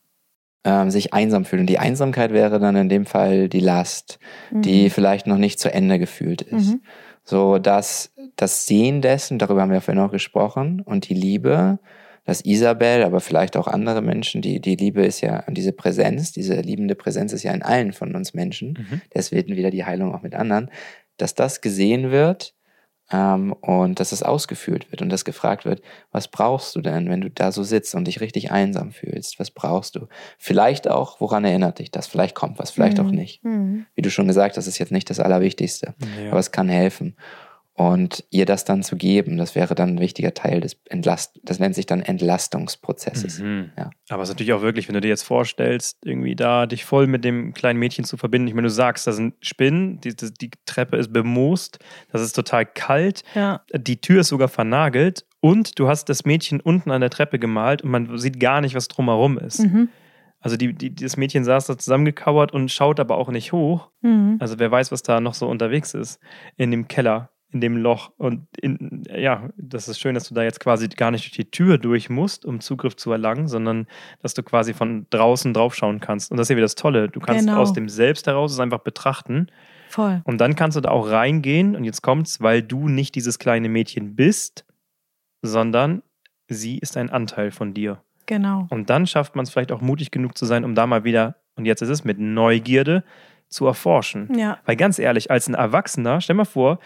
ähm, sich einsam fühlt. Und die Einsamkeit wäre dann in dem Fall die Last, mhm. die vielleicht noch nicht zu Ende gefühlt ist. Mhm. So dass das Sehen dessen, darüber haben wir vorhin auch gesprochen, und die Liebe dass Isabel, aber vielleicht auch andere Menschen, die, die Liebe ist ja, diese Präsenz, diese liebende Präsenz ist ja in allen von uns Menschen, mhm. deswegen wieder die Heilung auch mit anderen, dass das gesehen wird ähm, und dass es ausgeführt wird und dass gefragt wird, was brauchst du denn, wenn du da so sitzt und dich richtig einsam fühlst? Was brauchst du? Vielleicht auch, woran erinnert dich das? Vielleicht kommt was, vielleicht mhm. auch nicht. Mhm. Wie du schon gesagt hast, ist jetzt nicht das Allerwichtigste, ja. aber es kann helfen. Und ihr das dann zu geben, das wäre dann ein wichtiger Teil des Entlast, das nennt sich dann Entlastungsprozesses. Mhm. Ja. Aber es ist natürlich auch wirklich, wenn du dir jetzt vorstellst, irgendwie da dich voll mit dem kleinen Mädchen zu verbinden. Ich meine, du sagst, da sind Spinnen, die, die Treppe ist bemoost, das ist total kalt, ja. die Tür ist sogar vernagelt und du hast das Mädchen unten an der Treppe gemalt und man sieht gar nicht, was drumherum ist. Mhm. Also die, die, das Mädchen saß da zusammengekauert und schaut aber auch nicht hoch. Mhm. Also wer weiß, was da noch so unterwegs ist in dem Keller in dem Loch. Und in, ja, das ist schön, dass du da jetzt quasi gar nicht durch die Tür durch musst, um Zugriff zu erlangen, sondern dass du quasi von draußen draufschauen kannst. Und das ist ja wieder das Tolle. Du kannst genau. aus dem Selbst heraus es einfach betrachten. Voll. Und dann kannst du da auch reingehen. Und jetzt kommt's, weil du nicht dieses kleine Mädchen bist, sondern sie ist ein Anteil von dir. Genau. Und dann schafft man es vielleicht auch mutig genug zu sein, um da mal wieder, und jetzt ist es mit Neugierde, zu erforschen. Ja. Weil ganz ehrlich, als ein Erwachsener, stell mal vor,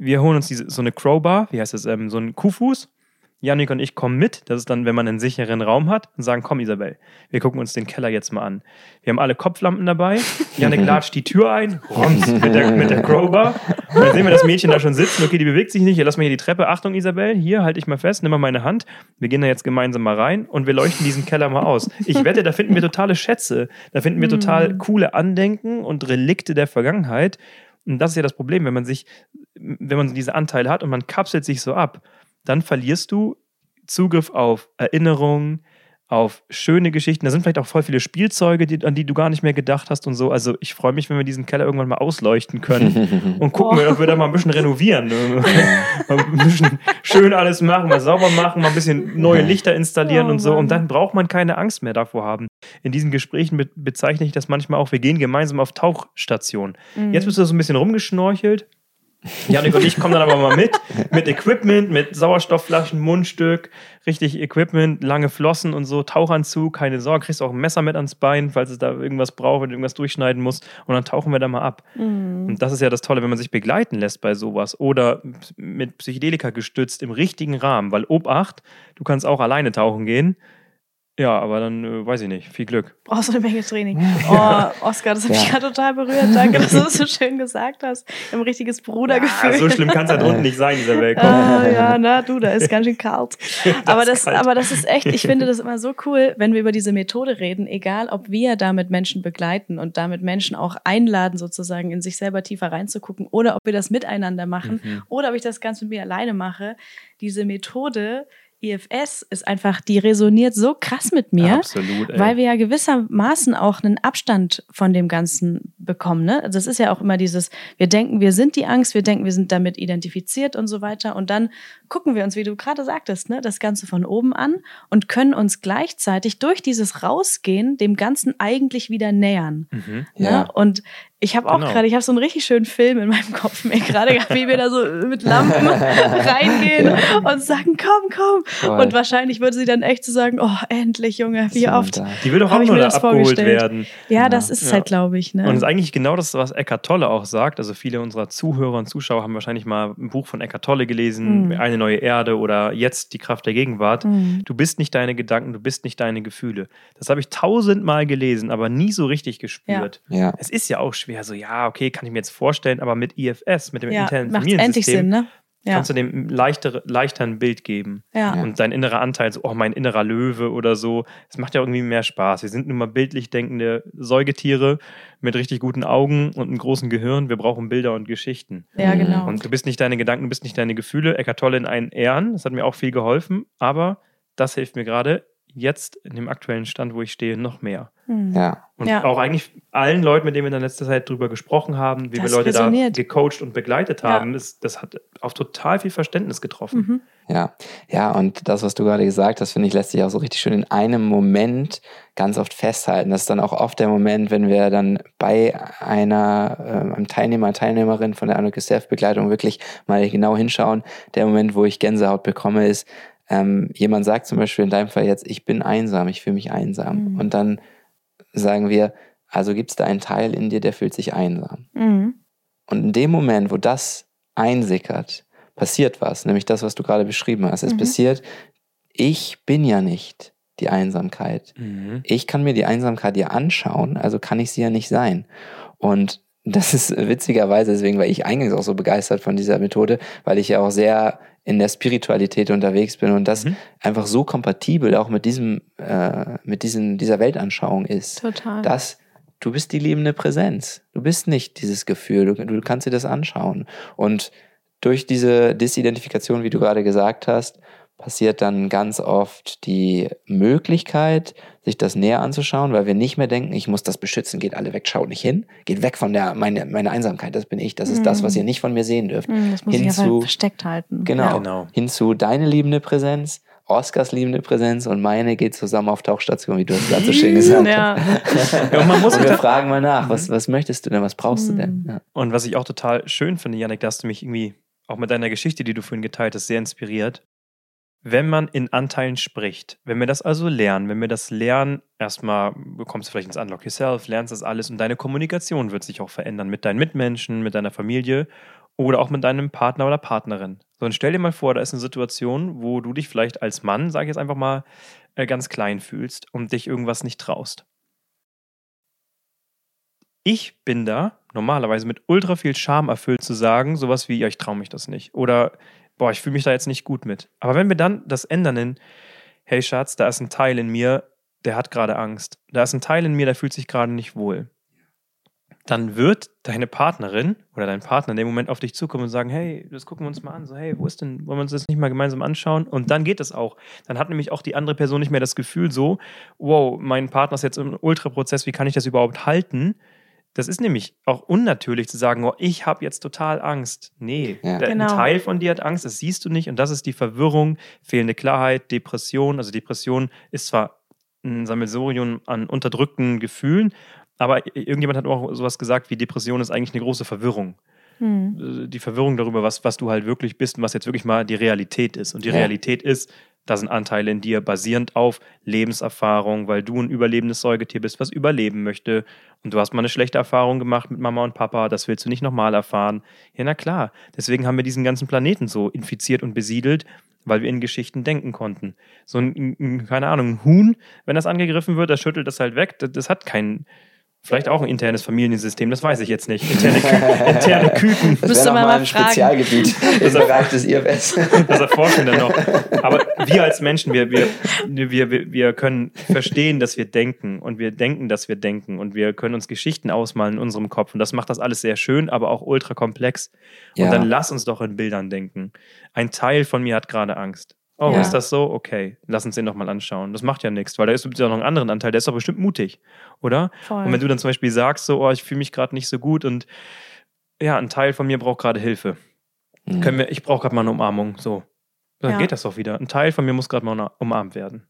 wir holen uns diese, so eine Crowbar, wie heißt das, ähm, so einen Kuhfuß. Janik und ich kommen mit. Das ist dann, wenn man einen sicheren Raum hat und sagen, komm Isabel, wir gucken uns den Keller jetzt mal an. Wir haben alle Kopflampen dabei. Janik latscht die Tür ein, rums mit der, mit der Crowbar. Und dann sehen wir das Mädchen da schon sitzen. Okay, die bewegt sich nicht. Hier, lass mal hier die Treppe. Achtung, Isabel, hier, halte ich mal fest, nimm mal meine Hand. Wir gehen da jetzt gemeinsam mal rein und wir leuchten diesen Keller mal aus. Ich wette, da finden wir totale Schätze. Da finden wir total coole Andenken und Relikte der Vergangenheit. Und das ist ja das Problem, wenn man sich, wenn man diese Anteile hat und man kapselt sich so ab, dann verlierst du Zugriff auf Erinnerungen, auf schöne Geschichten. Da sind vielleicht auch voll viele Spielzeuge, die, an die du gar nicht mehr gedacht hast und so. Also ich freue mich, wenn wir diesen Keller irgendwann mal ausleuchten können und gucken, oh. ob wir da mal ein bisschen renovieren. Ne? ein bisschen schön alles machen, mal sauber machen, mal ein bisschen neue Lichter installieren oh, und so. Und dann braucht man keine Angst mehr davor haben. In diesen Gesprächen be bezeichne ich das manchmal auch, wir gehen gemeinsam auf Tauchstation. Mhm. Jetzt bist du so ein bisschen rumgeschnorchelt Janik und ich kommen dann aber mal mit, mit Equipment, mit Sauerstoffflaschen, Mundstück, richtig Equipment, lange Flossen und so, Tauchanzug, keine Sorge, kriegst auch ein Messer mit ans Bein, falls es da irgendwas braucht, wenn du irgendwas durchschneiden musst und dann tauchen wir da mal ab. Mhm. Und das ist ja das Tolle, wenn man sich begleiten lässt bei sowas oder mit Psychedelika gestützt im richtigen Rahmen, weil Obacht, du kannst auch alleine tauchen gehen, ja, aber dann äh, weiß ich nicht. Viel Glück. Brauchst du eine Menge Training. Oh, Oskar, das hat ja. mich gerade total berührt. Danke, dass du das so schön gesagt hast. Ein richtiges Brudergefühl. Ja, so schlimm kann es halt unten nicht sein, dieser Welt. Ah, ja, na du, da ist ganz schön kalt. aber, das, kalt. aber das ist echt, ich finde das immer so cool, wenn wir über diese Methode reden, egal ob wir damit Menschen begleiten und damit Menschen auch einladen, sozusagen in sich selber tiefer reinzugucken oder ob wir das miteinander machen mhm. oder ob ich das ganz mit mir alleine mache. Diese Methode IFS ist einfach, die resoniert so krass mit mir, Absolut, ey. weil wir ja gewissermaßen auch einen Abstand von dem Ganzen bekommen. Ne? Also das ist ja auch immer dieses, wir denken, wir sind die Angst, wir denken, wir sind damit identifiziert und so weiter. Und dann gucken wir uns, wie du gerade sagtest, ne, das Ganze von oben an und können uns gleichzeitig durch dieses Rausgehen dem Ganzen eigentlich wieder nähern. Mhm. Ne? Ja. Und ich habe auch genau. gerade, ich habe so einen richtig schönen Film in meinem Kopf mir gerade gehabt, wie wir da so mit Lampen reingehen und sagen, komm, komm. Voll. Und wahrscheinlich würde sie dann echt so sagen, oh, endlich, Junge, wie so oft. Die will doch auch nur da abgeholt werden. Ja, das ist ja. halt, glaube ich. Ne? Und es ist eigentlich genau das, was Eckart Tolle auch sagt. Also viele unserer Zuhörer und Zuschauer haben wahrscheinlich mal ein Buch von Eckart Tolle gelesen, mhm. Eine neue Erde oder jetzt die Kraft der Gegenwart. Mhm. Du bist nicht deine Gedanken, du bist nicht deine Gefühle. Das habe ich tausendmal gelesen, aber nie so richtig gespürt. Ja. ja. Es ist ja auch schwer schwer. So, ja, okay, kann ich mir jetzt vorstellen, aber mit IFS, mit dem ja, internen Familiensystem, Sinn, ne? Ja. kannst du dem leichter, leichter ein Bild geben. Ja. Und dein innerer Anteil, so, oh, mein innerer Löwe oder so, das macht ja irgendwie mehr Spaß. Wir sind nun mal bildlich denkende Säugetiere mit richtig guten Augen und einem großen Gehirn. Wir brauchen Bilder und Geschichten. Ja, genau. Und du bist nicht deine Gedanken, du bist nicht deine Gefühle. Eckart Tolle in einen Ehren, das hat mir auch viel geholfen, aber das hilft mir gerade jetzt in dem aktuellen Stand, wo ich stehe, noch mehr. Mhm. Ja. Und ja. auch eigentlich allen Leuten, mit denen wir in der letzten Zeit drüber gesprochen haben, wie das wir Leute resoniert. da gecoacht und begleitet haben, ja. das, das, hat auf total viel Verständnis getroffen. Mhm. Ja, ja, und das, was du gerade gesagt hast, finde ich, lässt sich auch so richtig schön in einem Moment ganz oft festhalten. Das ist dann auch oft der Moment, wenn wir dann bei einer, äh, einem Teilnehmer, Teilnehmerin von der Anarchist Self-Begleitung wirklich mal genau hinschauen. Der Moment, wo ich Gänsehaut bekomme, ist, ähm, jemand sagt zum Beispiel in deinem Fall jetzt, ich bin einsam, ich fühle mich einsam. Mhm. Und dann sagen wir, also gibt es da einen Teil in dir, der fühlt sich einsam. Mhm. Und in dem Moment, wo das einsickert, passiert was, nämlich das, was du gerade beschrieben hast. Es mhm. passiert, ich bin ja nicht die Einsamkeit. Mhm. Ich kann mir die Einsamkeit ja anschauen, also kann ich sie ja nicht sein. Und das ist witzigerweise, deswegen war ich eingangs auch so begeistert von dieser Methode, weil ich ja auch sehr in der Spiritualität unterwegs bin und das mhm. einfach so kompatibel auch mit diesem, äh, mit diesen, dieser Weltanschauung ist. Total. Dass du bist die liebende Präsenz. Du bist nicht dieses Gefühl. Du, du kannst dir das anschauen. Und durch diese Disidentifikation, wie du gerade gesagt hast, passiert dann ganz oft die Möglichkeit, sich das näher anzuschauen, weil wir nicht mehr denken, ich muss das beschützen, geht alle weg, schaut nicht hin, geht weg von der, meine, meine Einsamkeit, das bin ich, das ist mm. das, was ihr nicht von mir sehen dürft. Mm, das muss hin ich zu, versteckt halten. Genau, ja. genau. Hin zu deine liebende Präsenz, Oscars liebende Präsenz und meine geht zusammen auf Tauchstation, wie du es gerade so schön gesagt ja. hast. ja, und man muss und wir fragen mal nach, was, was möchtest du denn, was brauchst mm. du denn? Ja. Und was ich auch total schön finde, Janik, da hast du mich irgendwie auch mit deiner Geschichte, die du vorhin geteilt hast, sehr inspiriert wenn man in Anteilen spricht, wenn wir das also lernen, wenn wir das lernen, erstmal bekommst du vielleicht ins Unlock Yourself, lernst das alles und deine Kommunikation wird sich auch verändern mit deinen Mitmenschen, mit deiner Familie oder auch mit deinem Partner oder Partnerin. So, und stell dir mal vor, da ist eine Situation, wo du dich vielleicht als Mann, sag ich jetzt einfach mal, äh, ganz klein fühlst und dich irgendwas nicht traust. Ich bin da normalerweise mit ultra viel Scham erfüllt zu sagen, sowas wie, ja, ich traue mich das nicht. Oder boah, ich fühle mich da jetzt nicht gut mit. Aber wenn wir dann das ändern in, hey Schatz, da ist ein Teil in mir, der hat gerade Angst. Da ist ein Teil in mir, der fühlt sich gerade nicht wohl. Dann wird deine Partnerin oder dein Partner in dem Moment auf dich zukommen und sagen, hey, das gucken wir uns mal an. So, hey, wo ist denn, wollen wir uns das nicht mal gemeinsam anschauen? Und dann geht es auch. Dann hat nämlich auch die andere Person nicht mehr das Gefühl so, wow, mein Partner ist jetzt im Ultraprozess, wie kann ich das überhaupt halten? Das ist nämlich auch unnatürlich zu sagen, oh, ich habe jetzt total Angst. Nee, ja. genau. ein Teil von dir hat Angst, das siehst du nicht und das ist die Verwirrung, fehlende Klarheit, Depression. Also Depression ist zwar ein Sammelsurium an unterdrückten Gefühlen, aber irgendjemand hat auch sowas gesagt wie Depression ist eigentlich eine große Verwirrung. Hm. Die Verwirrung darüber, was, was du halt wirklich bist und was jetzt wirklich mal die Realität ist. Und die ja. Realität ist, da sind Anteile in dir basierend auf Lebenserfahrung, weil du ein überlebendes Säugetier bist, was überleben möchte. Und du hast mal eine schlechte Erfahrung gemacht mit Mama und Papa, das willst du nicht nochmal erfahren. Ja, na klar. Deswegen haben wir diesen ganzen Planeten so infiziert und besiedelt, weil wir in Geschichten denken konnten. So ein, keine Ahnung, ein Huhn, wenn das angegriffen wird, das schüttelt das halt weg. Das, das hat keinen Vielleicht auch ein internes Familiensystem, das weiß ich jetzt nicht. Interne, interne Küken. Das wäre mal ein fragen. Spezialgebiet im Bereich des IFS. Das erforschen wir dann noch. Aber wir als Menschen, wir, wir, wir, wir können verstehen, dass wir denken und wir denken, dass wir denken und wir können uns Geschichten ausmalen in unserem Kopf und das macht das alles sehr schön, aber auch ultra komplex. Und ja. dann lass uns doch in Bildern denken. Ein Teil von mir hat gerade Angst. Oh, ja. ist das so? Okay, lass uns den doch mal anschauen. Das macht ja nichts, weil da ist ja noch ein anderen Anteil, der ist doch bestimmt mutig, oder? Voll. Und wenn du dann zum Beispiel sagst, so, oh, ich fühle mich gerade nicht so gut und ja, ein Teil von mir braucht gerade Hilfe. Mhm. Können wir, ich brauche gerade mal eine Umarmung, so. Dann ja. geht das doch wieder. Ein Teil von mir muss gerade mal umarmt werden.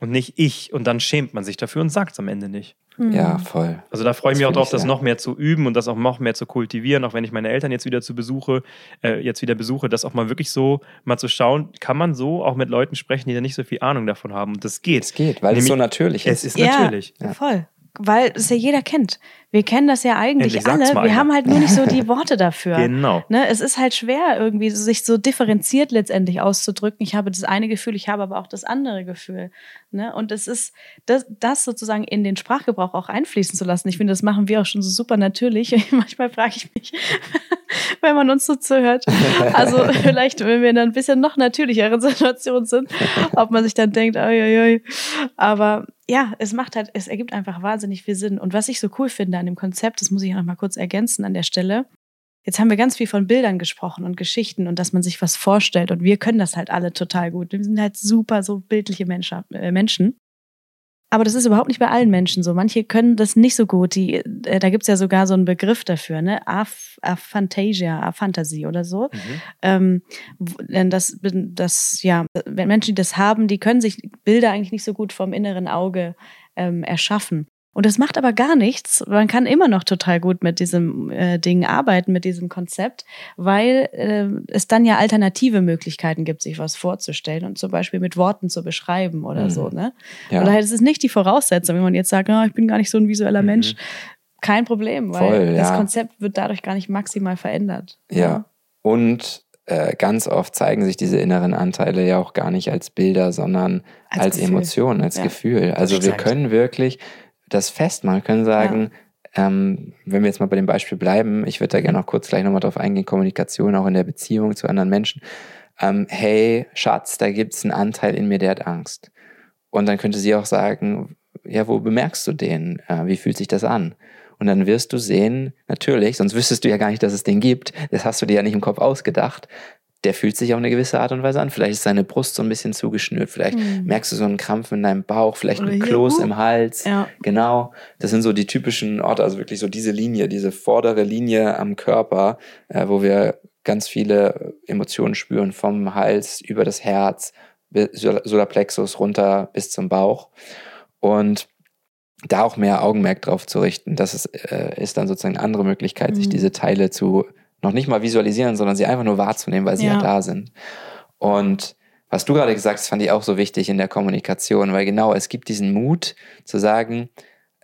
Und nicht ich. Und dann schämt man sich dafür und sagt es am Ende nicht. Ja, hm. voll. Also da freue ich mich auch drauf, das noch mehr zu üben und das auch noch mehr zu kultivieren, auch wenn ich meine Eltern jetzt wieder zu besuche, äh, jetzt wieder besuche, das auch mal wirklich so mal zu schauen, kann man so auch mit Leuten sprechen, die da nicht so viel Ahnung davon haben. Und das geht. Es geht, weil Nämlich, es so natürlich ist. Es ist natürlich. Ja, voll weil es ja jeder kennt. Wir kennen das ja eigentlich alle. Wir einer. haben halt nur nicht so die Worte dafür. genau. Ne? Es ist halt schwer, irgendwie sich so differenziert letztendlich auszudrücken. Ich habe das eine Gefühl, ich habe aber auch das andere Gefühl. Ne? Und es ist, das, das sozusagen in den Sprachgebrauch auch einfließen zu lassen. Ich finde, das machen wir auch schon so super natürlich. Manchmal frage ich mich, wenn man uns so zuhört. Also vielleicht, wenn wir in ein bisschen noch natürlicheren Situationen sind, ob man sich dann denkt, oi, oi, oi. aber ja, es macht halt, es ergibt einfach wahnsinnig viel Sinn. Und was ich so cool finde an dem Konzept, das muss ich noch mal kurz ergänzen an der Stelle. Jetzt haben wir ganz viel von Bildern gesprochen und Geschichten und dass man sich was vorstellt. Und wir können das halt alle total gut. Wir sind halt super so bildliche äh, Menschen. Aber das ist überhaupt nicht bei allen Menschen so. Manche können das nicht so gut. Die, äh, da gibt's ja sogar so einen Begriff dafür, ne? Aphantasia, Aphantasie oder so. Mhm. Ähm, das, das, ja, wenn Menschen, die das haben, die können sich Bilder eigentlich nicht so gut vom inneren Auge ähm, erschaffen. Und das macht aber gar nichts. Man kann immer noch total gut mit diesem äh, Ding arbeiten, mit diesem Konzept, weil äh, es dann ja alternative Möglichkeiten gibt, sich was vorzustellen und zum Beispiel mit Worten zu beschreiben oder mhm. so. Ne? Ja. Und daher ist es nicht die Voraussetzung, wenn man jetzt sagt, oh, ich bin gar nicht so ein visueller mhm. Mensch. Kein Problem, weil Voll, ja. das Konzept wird dadurch gar nicht maximal verändert. Ja. ja. Und äh, ganz oft zeigen sich diese inneren Anteile ja auch gar nicht als Bilder, sondern als, als Emotion, als. Gefühl. Also wir können wirklich das festmachen, können sagen, ja. ähm, wenn wir jetzt mal bei dem Beispiel bleiben, ich würde da gerne noch kurz gleich nochmal drauf eingehen, Kommunikation auch in der Beziehung zu anderen Menschen. Ähm, hey, Schatz, da gibt es einen Anteil in mir, der hat Angst. Und dann könnte sie auch sagen, ja, wo bemerkst du den? Äh, wie fühlt sich das an? Und dann wirst du sehen, natürlich, sonst wüsstest du ja gar nicht, dass es den gibt. Das hast du dir ja nicht im Kopf ausgedacht. Der fühlt sich auf eine gewisse Art und Weise an. Vielleicht ist seine Brust so ein bisschen zugeschnürt. Vielleicht mhm. merkst du so einen Krampf in deinem Bauch, vielleicht Oder ein Kloß im Hals. Ja. Genau. Das sind so die typischen Orte, also wirklich so diese Linie, diese vordere Linie am Körper, äh, wo wir ganz viele Emotionen spüren, vom Hals über das Herz, Solarplexus runter bis zum Bauch. Und da auch mehr Augenmerk drauf zu richten. Das ist, äh, ist dann sozusagen eine andere Möglichkeit, mhm. sich diese Teile zu noch nicht mal visualisieren, sondern sie einfach nur wahrzunehmen, weil sie ja, ja da sind. Und was du gerade gesagt hast, fand ich auch so wichtig in der Kommunikation, weil genau, es gibt diesen Mut zu sagen,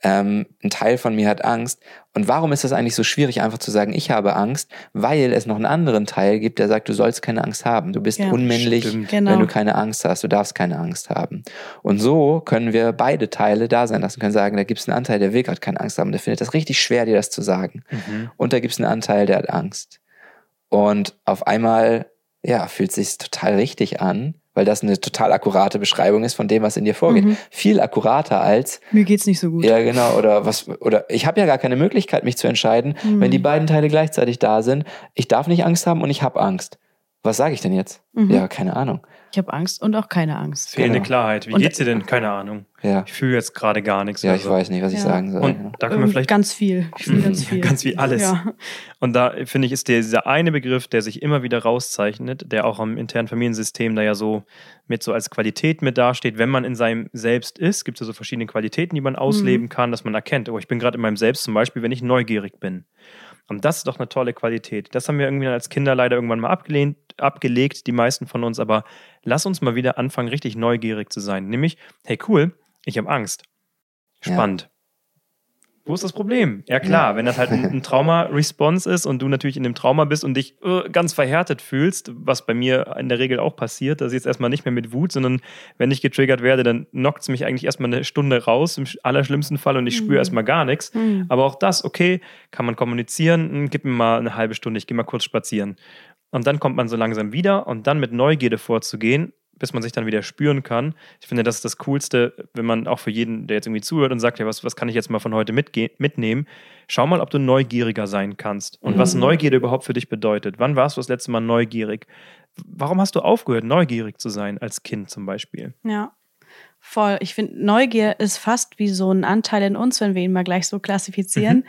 ähm, ein Teil von mir hat Angst. Und warum ist das eigentlich so schwierig, einfach zu sagen, ich habe Angst? Weil es noch einen anderen Teil gibt, der sagt, du sollst keine Angst haben. Du bist ja, unmännlich, genau. wenn du keine Angst hast. Du darfst keine Angst haben. Und so können wir beide Teile da sein lassen, können sagen, da gibt es einen Anteil, der will gerade keine Angst haben. Der findet das richtig schwer, dir das zu sagen. Mhm. Und da gibt es einen Anteil, der hat Angst. Und auf einmal, ja, fühlt sich total richtig an, weil das eine total akkurate Beschreibung ist von dem, was in dir vorgeht. Mhm. Viel akkurater als mir geht's nicht so gut. Ja, genau, oder was oder ich habe ja gar keine Möglichkeit mich zu entscheiden, mhm. wenn die beiden Teile gleichzeitig da sind. Ich darf nicht Angst haben und ich habe Angst. Was sage ich denn jetzt? Mhm. Ja, keine Ahnung. Ich habe Angst und auch keine Angst. Fehlende genau. Klarheit. Wie und, geht's dir denn? Keine Ahnung. Ja. Ich fühle jetzt gerade gar nichts. Ja, ich so. weiß nicht, was ich sagen soll. Und da können wir vielleicht ganz viel. Ich fühle ganz viel. ganz wie alles. Ja. Und da finde ich, ist der, dieser eine Begriff, der sich immer wieder rauszeichnet, der auch am internen Familiensystem da ja so mit so als Qualität mit dasteht, wenn man in seinem Selbst ist, gibt es ja so verschiedene Qualitäten, die man ausleben mhm. kann, dass man erkennt, oh, ich bin gerade in meinem Selbst zum Beispiel, wenn ich neugierig bin. Und das ist doch eine tolle Qualität. Das haben wir irgendwie als Kinder leider irgendwann mal abgelehnt, abgelegt, die meisten von uns. Aber lass uns mal wieder anfangen, richtig neugierig zu sein. Nämlich, hey cool, ich habe Angst. Spannend. Ja. Wo ist das Problem? Ja klar, ja. wenn das halt ein, Trauma-Response ist und du natürlich in dem Trauma bist und dich uh, ganz verhärtet fühlst, was bei mir in der Regel auch passiert, das ist jetzt erstmal nicht mehr mit Wut, sondern wenn ich getriggert werde, dann knockt es mich eigentlich erstmal eine Stunde raus, im allerschlimmsten Fall, und ich spüre mhm. erstmal gar nichts. Mhm. Aber auch das, okay, kann man kommunizieren, hm, gib mir mal eine halbe Stunde, ich gehe mal kurz spazieren. Und dann kommt man so langsam wieder und dann mit Neugierde vorzugehen, bis man sich dann wieder spüren kann. Ich finde, das ist das Coolste, wenn man auch für jeden, der jetzt irgendwie zuhört und sagt, ja, was, was kann ich jetzt mal von heute mitnehmen? Schau mal, ob du neugieriger sein kannst und mhm. was Neugierde überhaupt für dich bedeutet. Wann warst du das letzte Mal neugierig? Warum hast du aufgehört, neugierig zu sein als Kind zum Beispiel? Ja. Voll. Ich finde, Neugier ist fast wie so ein Anteil in uns, wenn wir ihn mal gleich so klassifizieren, mhm.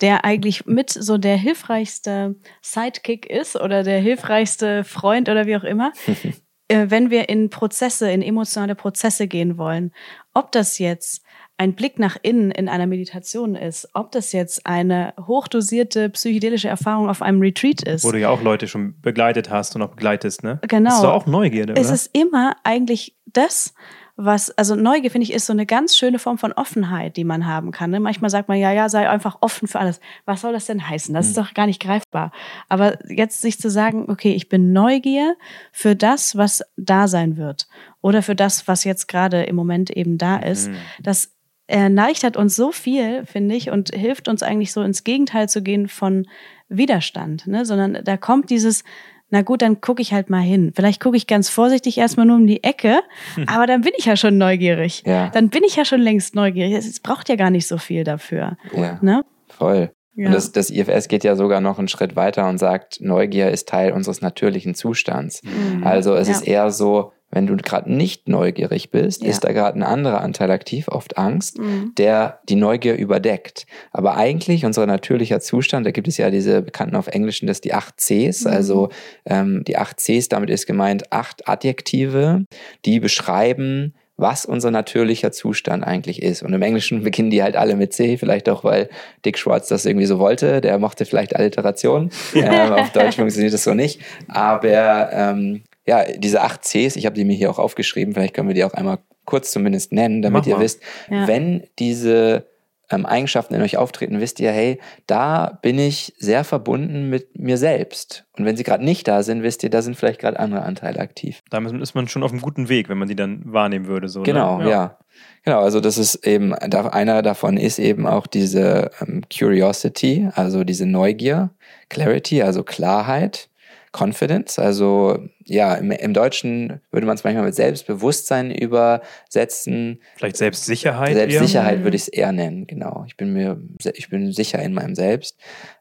der eigentlich mit so der hilfreichste Sidekick ist oder der hilfreichste Freund oder wie auch immer, äh, wenn wir in Prozesse, in emotionale Prozesse gehen wollen, ob das jetzt ein Blick nach innen in einer Meditation ist, ob das jetzt eine hochdosierte psychedelische Erfahrung auf einem Retreat ist. Wo du ja auch Leute schon begleitet hast und auch begleitest, ne? Genau. Das ist doch auch Neugierde, oder? Es ist immer eigentlich das, was, also Neugier, finde ich, ist so eine ganz schöne Form von Offenheit, die man haben kann. Ne? Manchmal sagt man, ja, ja, sei einfach offen für alles. Was soll das denn heißen? Das ist hm. doch gar nicht greifbar. Aber jetzt sich zu sagen, okay, ich bin Neugier für das, was da sein wird. Oder für das, was jetzt gerade im Moment eben da ist. Mhm. Das erleichtert uns so viel, finde ich, und hilft uns eigentlich so ins Gegenteil zu gehen von Widerstand, ne? sondern da kommt dieses, na gut, dann gucke ich halt mal hin. Vielleicht gucke ich ganz vorsichtig erstmal nur um die Ecke, aber dann bin ich ja schon neugierig. Ja. Dann bin ich ja schon längst neugierig. Es braucht ja gar nicht so viel dafür. Ja, ne? voll. Ja. Und das, das IFS geht ja sogar noch einen Schritt weiter und sagt, Neugier ist Teil unseres natürlichen Zustands. Mhm. Also es ja. ist eher so, wenn du gerade nicht neugierig bist, ja. ist da gerade ein anderer Anteil aktiv, oft Angst, mhm. der die Neugier überdeckt. Aber eigentlich unser natürlicher Zustand, da gibt es ja diese bekannten auf Englischen, das die acht Cs, mhm. also ähm, die acht Cs, damit ist gemeint acht Adjektive, die beschreiben, was unser natürlicher Zustand eigentlich ist. Und im Englischen beginnen die halt alle mit C, vielleicht auch, weil Dick Schwartz das irgendwie so wollte. Der mochte vielleicht Alliteration. ähm, auf Deutsch funktioniert das so nicht. Aber ähm, ja, diese acht Cs, ich habe die mir hier auch aufgeschrieben, vielleicht können wir die auch einmal kurz zumindest nennen, damit Mach ihr mal. wisst, ja. wenn diese ähm, Eigenschaften in euch auftreten, wisst ihr, hey, da bin ich sehr verbunden mit mir selbst. Und wenn sie gerade nicht da sind, wisst ihr, da sind vielleicht gerade andere Anteile aktiv. Damit ist man schon auf einem guten Weg, wenn man die dann wahrnehmen würde. So, ne? genau, ne? ja. ja. Genau, also das ist eben, einer davon ist eben auch diese ähm, Curiosity, also diese Neugier, Clarity, also Klarheit. Confidence. Also ja, im, im Deutschen würde man es manchmal mit Selbstbewusstsein übersetzen. Vielleicht Selbstsicherheit. Selbstsicherheit eher? würde ich es eher nennen, genau. Ich bin mir, ich bin sicher in meinem Selbst.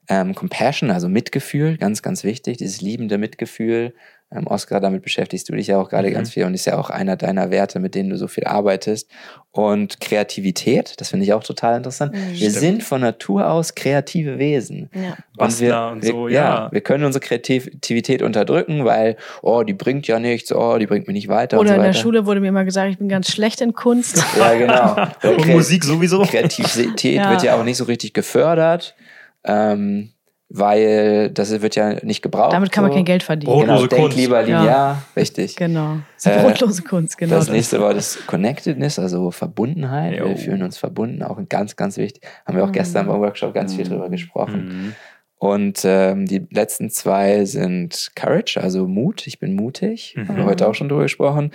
Ähm, Compassion, also Mitgefühl, ganz, ganz wichtig, dieses liebende Mitgefühl. Ähm, Oscar, damit beschäftigst du dich ja auch gerade mhm. ganz viel und ist ja auch einer deiner Werte, mit denen du so viel arbeitest. Und Kreativität, das finde ich auch total interessant. Mhm. Wir Stimmt. sind von Natur aus kreative Wesen. Ja. Bastler und, wir, und so, ja. ja. Wir können unsere Kreativität unterdrücken, weil, oh, die bringt ja nichts, oh, die bringt mich nicht weiter. Oder so in der Schule wurde mir immer gesagt, ich bin ganz schlecht in Kunst. ja, genau. und Musik sowieso. Kreativität ja. wird ja auch nicht so richtig gefördert. Ähm, weil das wird ja nicht gebraucht. Damit kann man so. kein Geld verdienen. Brotlose genau, Kunst. Denk lieber linear, ja. richtig. Genau. Das ist brotlose Kunst, genau. Das, das nächste war das Connectedness, also Verbundenheit. Jo. Wir fühlen uns verbunden, auch ganz, ganz wichtig. Haben wir auch mhm. gestern beim Workshop ganz mhm. viel drüber gesprochen. Mhm. Und ähm, die letzten zwei sind Courage, also Mut. Ich bin mutig. Mhm. Haben wir heute auch schon drüber gesprochen.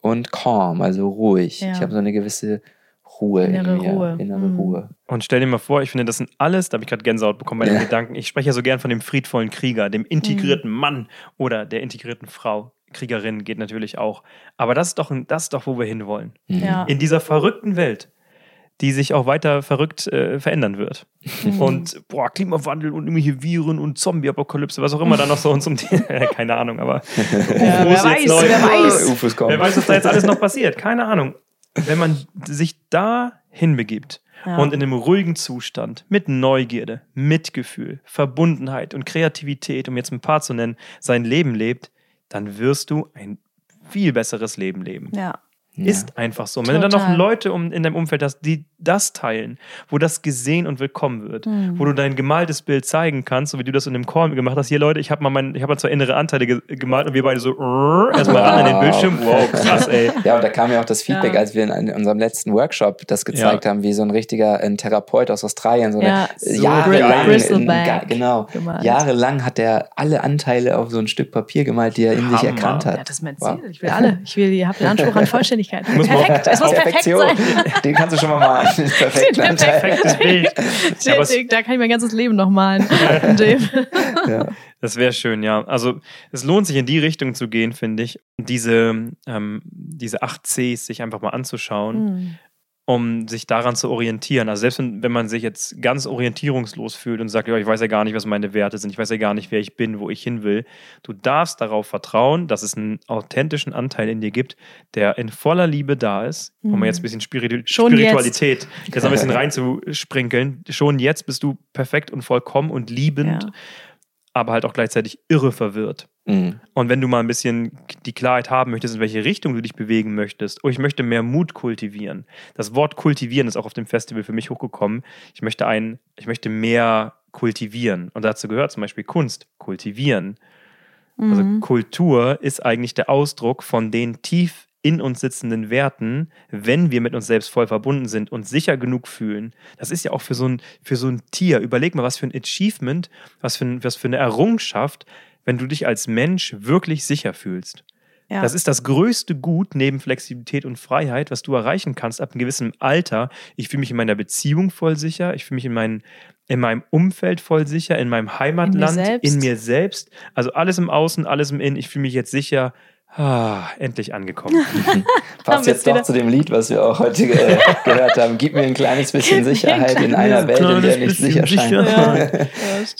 Und Calm, also ruhig. Ja. Ich habe so eine gewisse Ruhe innere in mir, Ruhe. innere mhm. Ruhe. Und stell dir mal vor, ich finde, das sind alles, da habe ich gerade Gänsehaut bekommen bei den ja. Gedanken. Ich spreche ja so gern von dem friedvollen Krieger, dem integrierten mhm. Mann oder der integrierten Frau. Kriegerin geht natürlich auch. Aber das ist doch, das ist doch wo wir hinwollen. Mhm. Ja. In dieser verrückten Welt, die sich auch weiter verrückt äh, verändern wird. Mhm. Und boah, Klimawandel und irgendwelche Viren und Zombie-Apokalypse, was auch immer da noch so uns um die. keine Ahnung, aber. Ja, wer, weiß, wer weiß, wer weiß, was da jetzt alles noch passiert. Keine Ahnung wenn man sich da hinbegibt ja. und in einem ruhigen Zustand mit Neugierde, Mitgefühl, Verbundenheit und Kreativität, um jetzt ein paar zu nennen, sein Leben lebt, dann wirst du ein viel besseres Leben leben. Ja. Ist einfach so. Und wenn du dann noch Leute um, in deinem Umfeld hast, die das teilen, wo das gesehen und willkommen wird, mhm. wo du dein gemaltes Bild zeigen kannst, so wie du das in dem Call gemacht hast. Hier, Leute, ich habe mal, mein, ich mal zwei innere Anteile ge gemalt und wir beide so erstmal ran an den Bildschirm. Wow, krass, ey. Ja, und da kam ja auch das Feedback, ja. als wir in, unserem letzten Workshop das gezeigt ja. haben, wie so ein richtiger ein Therapeut aus Australien, so eine ja. so jahrelang, in, genau, gemalt. jahrelang hat er alle Anteile auf so ein Stück Papier gemalt, die er in Hammer. sich erkannt hat. Ja, das ist mein Ziel. Wow. Ich will alle. Ich will, ihr habt den Anspruch an Vollständigkeit. Vollständigkeit. Perfekt, es muss perfekt sein. Den kannst du schon mal malen. Perfekt Perfektes Bild. Den, da kann ich mein ganzes Leben noch malen. ja. Das wäre schön, ja. Also es lohnt sich in die Richtung zu gehen, finde ich. Diese, ähm, diese 8 Cs sich einfach mal anzuschauen. Mhm um sich daran zu orientieren. Also selbst wenn, wenn man sich jetzt ganz orientierungslos fühlt und sagt, ja, ich weiß ja gar nicht, was meine Werte sind, ich weiß ja gar nicht, wer ich bin, wo ich hin will, du darfst darauf vertrauen, dass es einen authentischen Anteil in dir gibt, der in voller Liebe da ist, mhm. um jetzt ein bisschen Spiritu Schon Spiritualität jetzt. jetzt ein bisschen reinzusprinkeln. Schon jetzt bist du perfekt und vollkommen und liebend. Ja aber halt auch gleichzeitig irre verwirrt. Mhm. Und wenn du mal ein bisschen die Klarheit haben möchtest, in welche Richtung du dich bewegen möchtest, oh, ich möchte mehr Mut kultivieren. Das Wort kultivieren ist auch auf dem Festival für mich hochgekommen. Ich möchte ein, ich möchte mehr kultivieren. Und dazu gehört zum Beispiel Kunst, kultivieren. Also mhm. Also Kultur ist eigentlich der Ausdruck von den tief in uns sitzenden Werten, wenn wir mit uns selbst voll verbunden sind und sicher genug fühlen. Das ist ja auch für so ein, für so ein Tier. Überleg mal, was für ein Achievement, was für, ein, was für eine Errungenschaft, wenn du dich als Mensch wirklich sicher fühlst. Ja. Das ist das größte Gut neben Flexibilität und Freiheit, was du erreichen kannst ab einem gewissen Alter. Ich fühle mich in meiner Beziehung voll sicher, ich fühle mich in, mein, in meinem Umfeld voll sicher, in meinem Heimatland, in mir, in mir selbst. Also alles im Außen, alles im Innen. Ich fühle mich jetzt sicher, Ah, endlich angekommen. Passt jetzt doch zu dem Lied, was wir auch heute ge gehört haben. Gib mir ein kleines bisschen Sicherheit in einer Welt, in der nicht sicher scheint. Ja, ja,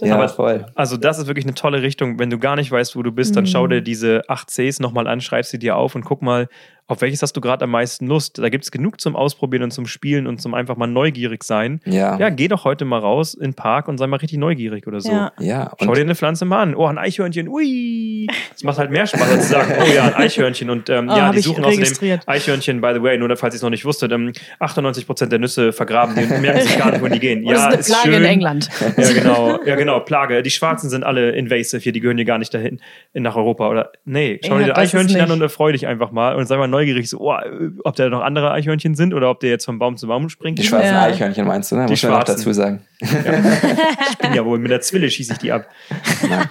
ja Aber voll. Also das ist wirklich eine tolle Richtung. Wenn du gar nicht weißt, wo du bist, dann schau mhm. dir diese 8 Cs nochmal an, schreib sie dir auf und guck mal, auf welches hast du gerade am meisten Lust? Da gibt es genug zum Ausprobieren und zum Spielen und zum einfach mal neugierig sein. Ja. Ja, geh doch heute mal raus in den Park und sei mal richtig neugierig oder so. Ja. ja Schau dir eine Pflanze mal an. Oh, ein Eichhörnchen. Ui. Das macht halt mehr Spaß, als zu sagen, oh ja, ein Eichhörnchen. Und ähm, oh, ja, die suchen außerdem Eichhörnchen, by the way, nur falls ihr es noch nicht wusstet, ähm, 98% der Nüsse vergraben die und merken sich gar nicht, wohin die gehen. ja, das ist eine Plage schön. in England. Ja, genau. Ja, genau. Plage. Die Schwarzen sind alle invasive hier, die gehören hier gar nicht dahin, nach Europa. Oder nee, schau ja, dir Eichhörnchen an und erfreu dich einfach mal und sei mal neugierig neugierig, so, oh, ob da noch andere Eichhörnchen sind oder ob der jetzt von Baum zu Baum springt. Die schwarzen ja. Eichhörnchen meinst du, ne? Die Muss man auch dazu sagen. Ja. ich bin ja wohl, mit der Zwille schieße ich die ab.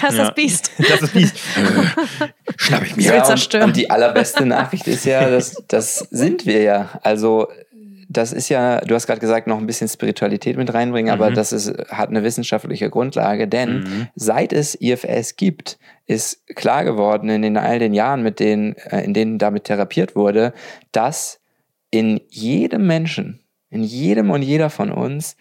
das ist das Biest. Das ist das Biest. Schnapp ich mir. Ja, und, und die allerbeste Nachricht ist ja, dass das sind wir ja. Also das ist ja, du hast gerade gesagt, noch ein bisschen Spiritualität mit reinbringen, mhm. aber das ist, hat eine wissenschaftliche Grundlage, denn mhm. seit es IFS gibt, ist klar geworden in den all den Jahren, mit denen, äh, in denen damit therapiert wurde, dass in jedem Menschen, in jedem und jeder von uns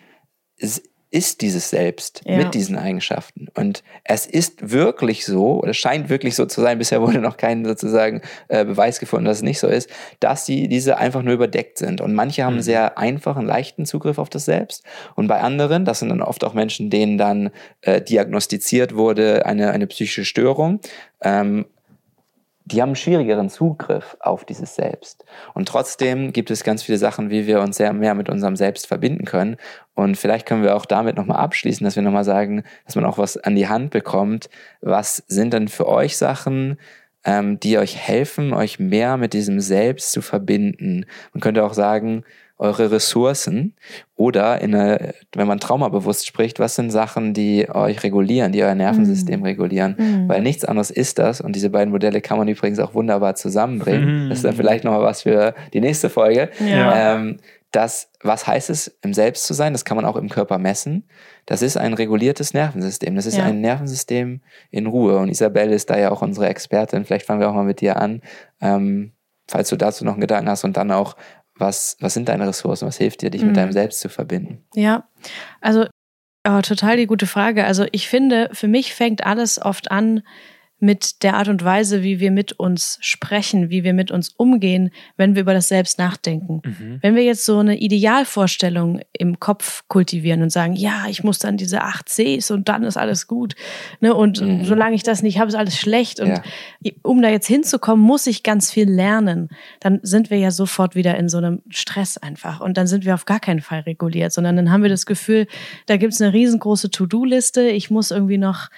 ist dieses Selbst ja. mit diesen Eigenschaften. Und es ist wirklich so, oder scheint wirklich so zu sein, bisher wurde noch kein sozusagen äh, Beweis gefunden, dass es nicht so ist, dass sie diese einfach nur überdeckt sind. Und manche haben mhm. sehr einfachen, leichten Zugriff auf das Selbst. Und bei anderen, das sind dann oft auch Menschen, denen dann äh, diagnostiziert wurde, eine, eine psychische Störung, ähm, die haben einen schwierigeren Zugriff auf dieses Selbst. Und trotzdem gibt es ganz viele Sachen, wie wir uns sehr mehr mit unserem Selbst verbinden können. Und vielleicht können wir auch damit nochmal abschließen, dass wir nochmal sagen, dass man auch was an die Hand bekommt. Was sind denn für euch Sachen, ähm, die euch helfen, euch mehr mit diesem Selbst zu verbinden? Man könnte auch sagen, eure Ressourcen oder in eine, wenn man traumabewusst spricht, was sind Sachen, die euch regulieren, die euer Nervensystem mm. regulieren? Mm. Weil nichts anderes ist das und diese beiden Modelle kann man übrigens auch wunderbar zusammenbringen. Mm. Das ist dann vielleicht nochmal was für die nächste Folge. Ja. Ähm, das, was heißt es, im Selbst zu sein? Das kann man auch im Körper messen. Das ist ein reguliertes Nervensystem. Das ist ja. ein Nervensystem in Ruhe. Und Isabelle ist da ja auch unsere Expertin. Vielleicht fangen wir auch mal mit dir an. Ähm, falls du dazu noch einen Gedanken hast und dann auch, was, was sind deine Ressourcen? Was hilft dir, dich mhm. mit deinem Selbst zu verbinden? Ja, also oh, total die gute Frage. Also ich finde, für mich fängt alles oft an mit der Art und Weise, wie wir mit uns sprechen, wie wir mit uns umgehen, wenn wir über das Selbst nachdenken. Mhm. Wenn wir jetzt so eine Idealvorstellung im Kopf kultivieren und sagen, ja, ich muss dann diese acht Cs und dann ist alles gut. Ne? Und mhm. solange ich das nicht habe, ist alles schlecht. Und ja. um da jetzt hinzukommen, muss ich ganz viel lernen. Dann sind wir ja sofort wieder in so einem Stress einfach. Und dann sind wir auf gar keinen Fall reguliert, sondern dann haben wir das Gefühl, da gibt es eine riesengroße To-Do-Liste. Ich muss irgendwie noch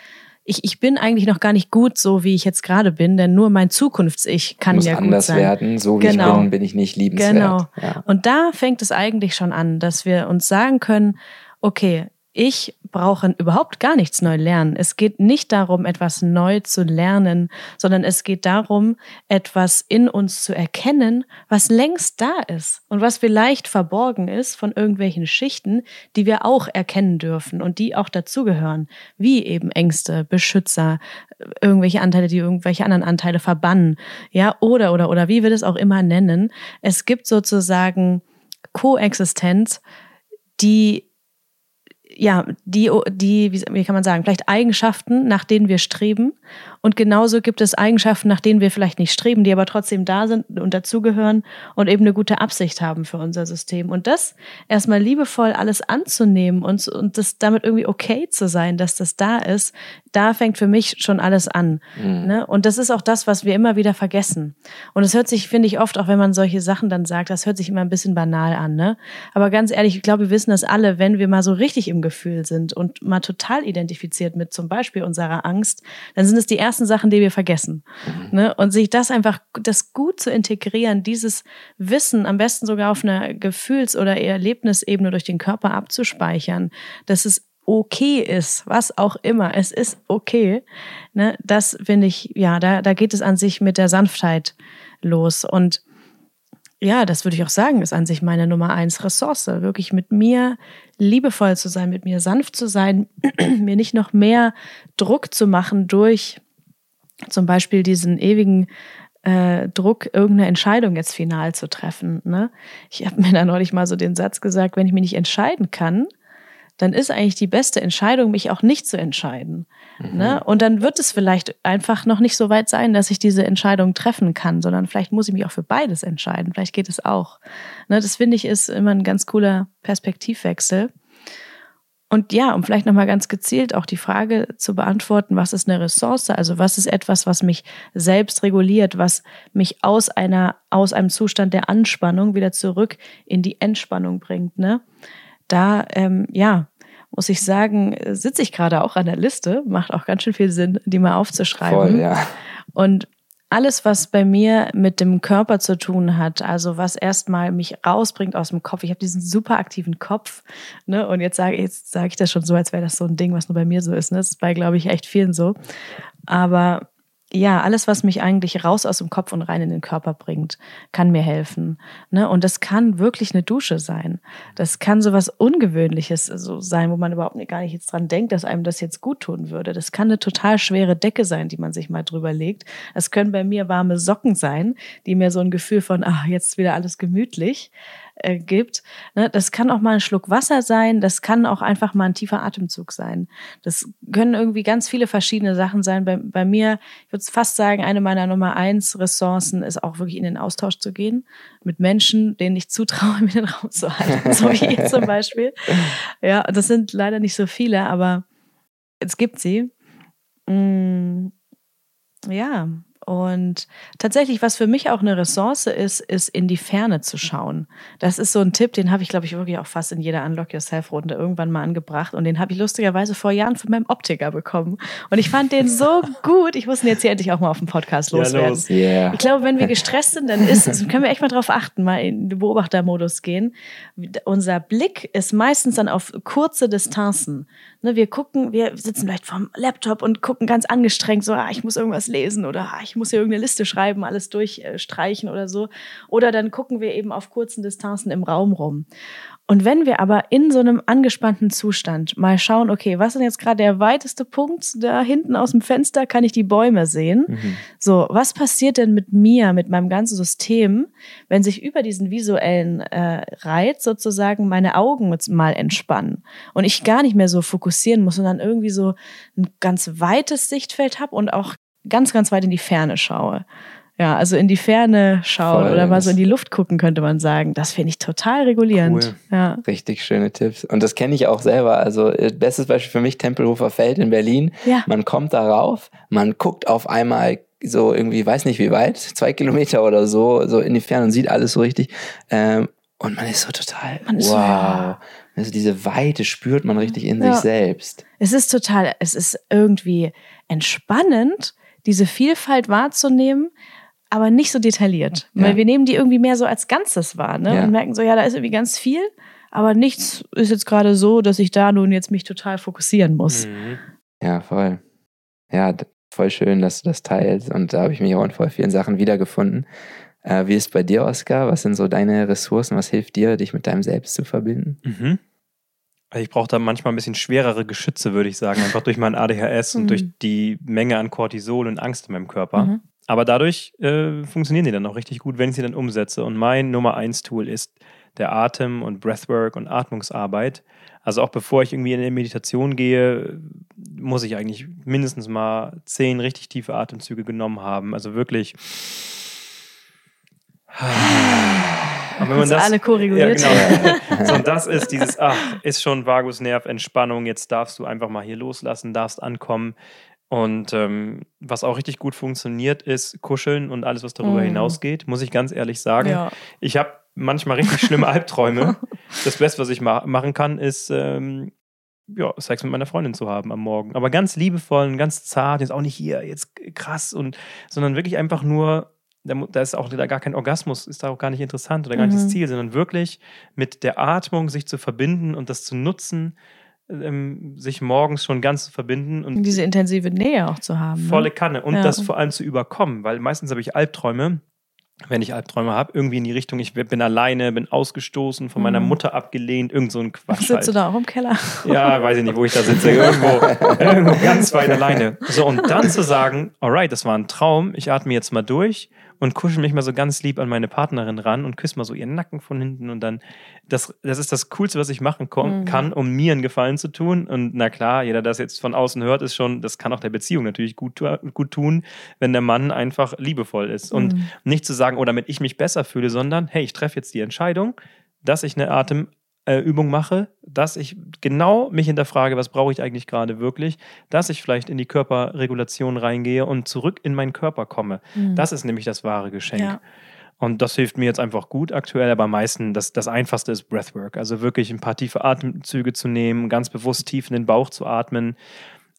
ich, ich bin eigentlich noch gar nicht gut so, wie ich jetzt gerade bin, denn nur mein Zukunfts-Ich kann Muss ja gut anders sein. werden, so wie genau. ich bin, bin ich nicht liebenswert. Genau. Ja. Und da fängt es eigentlich schon an, dass wir uns sagen können, okay, ich brauche überhaupt gar nichts neu lernen. Es geht nicht darum, etwas neu zu lernen, sondern es geht darum, etwas in uns zu erkennen, was längst da ist und was vielleicht verborgen ist von irgendwelchen Schichten, die wir auch erkennen dürfen und die auch dazugehören, wie eben Ängste, Beschützer, irgendwelche Anteile, die irgendwelche anderen Anteile verbannen, ja, oder, oder, oder wie wir das auch immer nennen. Es gibt sozusagen Koexistenz, die ja, die, die, wie kann man sagen, vielleicht Eigenschaften, nach denen wir streben. Und genauso gibt es Eigenschaften, nach denen wir vielleicht nicht streben, die aber trotzdem da sind und dazugehören und eben eine gute Absicht haben für unser System. Und das erstmal liebevoll alles anzunehmen und, und das damit irgendwie okay zu sein, dass das da ist, da fängt für mich schon alles an. Mhm. Ne? Und das ist auch das, was wir immer wieder vergessen. Und es hört sich, finde ich, oft, auch wenn man solche Sachen dann sagt, das hört sich immer ein bisschen banal an. Ne? Aber ganz ehrlich, ich glaube, wir wissen das alle, wenn wir mal so richtig im Gefühl sind und mal total identifiziert mit zum Beispiel unserer Angst, dann sind es die ersten Sachen, die wir vergessen. Mhm. Ne? Und sich das einfach, das gut zu integrieren, dieses Wissen am besten sogar auf einer Gefühls- oder Erlebnisebene durch den Körper abzuspeichern, dass es okay ist, was auch immer, es ist okay. Ne? Das finde ich, ja, da, da geht es an sich mit der Sanftheit los. Und ja, das würde ich auch sagen, ist an sich meine Nummer eins Ressource. Wirklich mit mir liebevoll zu sein, mit mir sanft zu sein, mir nicht noch mehr Druck zu machen durch zum Beispiel diesen ewigen äh, Druck, irgendeine Entscheidung jetzt final zu treffen. Ne? Ich habe mir da neulich mal so den Satz gesagt, wenn ich mich nicht entscheiden kann, dann ist eigentlich die beste Entscheidung, mich auch nicht zu entscheiden. Mhm. Ne? Und dann wird es vielleicht einfach noch nicht so weit sein, dass ich diese Entscheidung treffen kann, sondern vielleicht muss ich mich auch für beides entscheiden. Vielleicht geht es auch. Ne? Das finde ich ist immer ein ganz cooler Perspektivwechsel. Und ja, um vielleicht nochmal ganz gezielt auch die Frage zu beantworten, was ist eine Ressource? Also was ist etwas, was mich selbst reguliert, was mich aus einer, aus einem Zustand der Anspannung wieder zurück in die Entspannung bringt, ne? Da, ähm, ja, muss ich sagen, sitze ich gerade auch an der Liste, macht auch ganz schön viel Sinn, die mal aufzuschreiben. Voll, ja. Und alles, was bei mir mit dem Körper zu tun hat, also was erstmal mich rausbringt aus dem Kopf. Ich habe diesen super aktiven Kopf, ne? Und jetzt sage jetzt sage ich das schon so, als wäre das so ein Ding, was nur bei mir so ist. Ne? Das ist bei, glaube ich, echt vielen so. Aber ja, alles, was mich eigentlich raus aus dem Kopf und rein in den Körper bringt, kann mir helfen. Ne? Und das kann wirklich eine Dusche sein. Das kann so was Ungewöhnliches so sein, wo man überhaupt gar nicht jetzt dran denkt, dass einem das jetzt gut tun würde. Das kann eine total schwere Decke sein, die man sich mal drüber legt. Das können bei mir warme Socken sein, die mir so ein Gefühl von, ach, jetzt wieder alles gemütlich äh, gibt. Ne? Das kann auch mal ein Schluck Wasser sein, das kann auch einfach mal ein tiefer Atemzug sein. Das können irgendwie ganz viele verschiedene Sachen sein. Bei, bei mir, ich würde fast sagen, eine meiner Nummer eins Ressourcen ist auch wirklich in den Austausch zu gehen mit Menschen, denen ich zutraue, mir den Raum zu halten, so wie ihr zum Beispiel. Ja, das sind leider nicht so viele, aber es gibt sie. Mm, ja, und tatsächlich, was für mich auch eine Ressource ist, ist in die Ferne zu schauen. Das ist so ein Tipp, den habe ich, glaube ich, wirklich auch fast in jeder Unlock Yourself-Runde irgendwann mal angebracht. Und den habe ich lustigerweise vor Jahren von meinem Optiker bekommen. Und ich fand den so gut. Ich muss ihn jetzt hier endlich auch mal auf dem Podcast loswerden. Ja, los. yeah. Ich glaube, wenn wir gestresst sind, dann ist, also können wir echt mal drauf achten, mal in den Beobachtermodus gehen. Unser Blick ist meistens dann auf kurze Distanzen. Ne, wir gucken, wir sitzen vielleicht vorm Laptop und gucken ganz angestrengt, so, ah, ich muss irgendwas lesen oder ah, ich muss hier irgendeine Liste schreiben, alles durchstreichen oder so. Oder dann gucken wir eben auf kurzen Distanzen im Raum rum. Und wenn wir aber in so einem angespannten Zustand mal schauen, okay, was ist denn jetzt gerade der weiteste Punkt da hinten aus dem Fenster, kann ich die Bäume sehen? Mhm. So, was passiert denn mit mir, mit meinem ganzen System, wenn sich über diesen visuellen äh, Reiz sozusagen meine Augen mal entspannen und ich gar nicht mehr so fokussieren muss, sondern irgendwie so ein ganz weites Sichtfeld habe und auch ganz, ganz weit in die Ferne schaue. Ja, also in die Ferne schauen Voll, oder mal so in die Luft gucken, könnte man sagen. Das finde ich total regulierend. Cool. Ja. Richtig schöne Tipps. Und das kenne ich auch selber. Also, äh, bestes Beispiel für mich, Tempelhofer Feld in Berlin. Ja. Man kommt darauf, man guckt auf einmal so irgendwie, weiß nicht wie weit, zwei Kilometer oder so, so in die Ferne und sieht alles so richtig. Ähm, und man ist so total, man wow. Ja. Also diese Weite spürt man richtig in ja. sich selbst. Es ist total, es ist irgendwie entspannend, diese Vielfalt wahrzunehmen, aber nicht so detailliert. Ja. Weil wir nehmen die irgendwie mehr so als Ganzes wahr ne? Ja. und merken so, ja, da ist irgendwie ganz viel, aber nichts ist jetzt gerade so, dass ich da nun jetzt mich total fokussieren muss. Mhm. Ja, voll. Ja, voll schön, dass du das teilst und da habe ich mich auch in voll vielen Sachen wiedergefunden. Äh, wie ist es bei dir, Oskar? Was sind so deine Ressourcen? Was hilft dir, dich mit deinem Selbst zu verbinden? Mhm. Also ich brauche da manchmal ein bisschen schwerere Geschütze, würde ich sagen, einfach durch mein ADHS und durch mhm. die Menge an Cortisol und Angst in meinem Körper. Mhm. Aber dadurch äh, funktionieren die dann auch richtig gut, wenn ich sie dann umsetze. Und mein Nummer eins Tool ist der Atem und Breathwork und Atmungsarbeit. Also auch bevor ich irgendwie in eine Meditation gehe, muss ich eigentlich mindestens mal zehn richtig tiefe Atemzüge genommen haben. Also wirklich. Und wenn man das, alle korrigiert. Ja, genau. so, und das ist dieses, ach, ist schon Vagusnerv, Entspannung, jetzt darfst du einfach mal hier loslassen, darfst ankommen. Und ähm, was auch richtig gut funktioniert, ist Kuscheln und alles, was darüber mm. hinausgeht, muss ich ganz ehrlich sagen. Ja. Ich habe manchmal richtig schlimme Albträume. Das Beste, was ich ma machen kann, ist ähm, ja, Sex mit meiner Freundin zu haben am Morgen. Aber ganz liebevoll und ganz zart, jetzt auch nicht hier, jetzt krass, und, sondern wirklich einfach nur, da, da ist auch da gar kein Orgasmus, ist da auch gar nicht interessant oder gar nicht das mhm. Ziel, sondern wirklich mit der Atmung sich zu verbinden und das zu nutzen ähm, sich morgens schon ganz zu verbinden und diese intensive Nähe auch zu haben. Ne? Volle Kanne und ja. das vor allem zu überkommen, weil meistens habe ich Albträume, wenn ich Albträume habe, irgendwie in die Richtung, ich bin alleine, bin ausgestoßen, von meiner mhm. Mutter abgelehnt, irgend so ein Quatsch. Sitzt halt. du da auch im Keller? Ja, weiß ich nicht, wo ich da sitze, irgendwo, irgendwo ganz weit alleine. So, und dann zu sagen, alright, das war ein Traum, ich atme jetzt mal durch und kuschel mich mal so ganz lieb an meine Partnerin ran und küsse mal so ihren Nacken von hinten und dann, das, das ist das Coolste, was ich machen mhm. kann, um mir einen Gefallen zu tun. Und na klar, jeder, der das jetzt von außen hört, ist schon, das kann auch der Beziehung natürlich gut, gut tun, wenn der Mann einfach liebevoll ist. Und mhm. nicht zu sagen, oh, damit ich mich besser fühle, sondern, hey, ich treffe jetzt die Entscheidung, dass ich eine Atem, äh, Übung mache, dass ich genau mich hinterfrage, was brauche ich eigentlich gerade wirklich, dass ich vielleicht in die Körperregulation reingehe und zurück in meinen Körper komme. Mhm. Das ist nämlich das wahre Geschenk. Ja. Und das hilft mir jetzt einfach gut aktuell, aber am meisten das, das Einfachste ist Breathwork. Also wirklich ein paar tiefe Atemzüge zu nehmen, ganz bewusst tief in den Bauch zu atmen.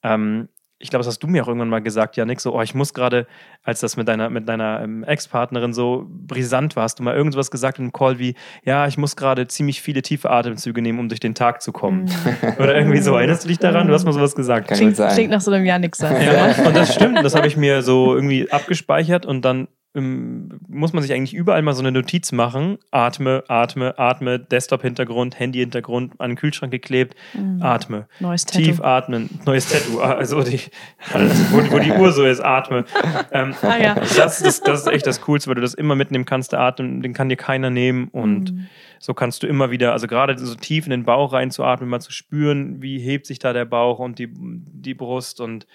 Ähm, ich glaube, das hast du mir auch irgendwann mal gesagt, Janik, so, oh, ich muss gerade, als das mit deiner, mit deiner ähm, Ex-Partnerin so brisant war, hast du mal irgendwas gesagt im Call wie, ja, ich muss gerade ziemlich viele tiefe Atemzüge nehmen, um durch den Tag zu kommen. Mhm. Oder irgendwie so. Erinnerst du dich daran? Du hast mal sowas gesagt. Kann klingt, klingt nach so einem Janik-Satz. Ja, und das stimmt. Das habe ich mir so irgendwie abgespeichert und dann muss man sich eigentlich überall mal so eine Notiz machen. Atme, atme, atme, Desktop-Hintergrund, Handy-Hintergrund, an den Kühlschrank geklebt, mhm. atme. Neues Tattoo. Tief atmen, neues Tattoo. Ah, also, die, wo, wo, die Uhr so ist, atme. Ähm, ah, ja. das, das, das, ist echt das Coolste, weil du das immer mitnehmen kannst. Der Atem, den kann dir keiner nehmen und mhm. so kannst du immer wieder, also gerade so tief in den Bauch reinzuatmen, mal zu spüren, wie hebt sich da der Bauch und die, die Brust und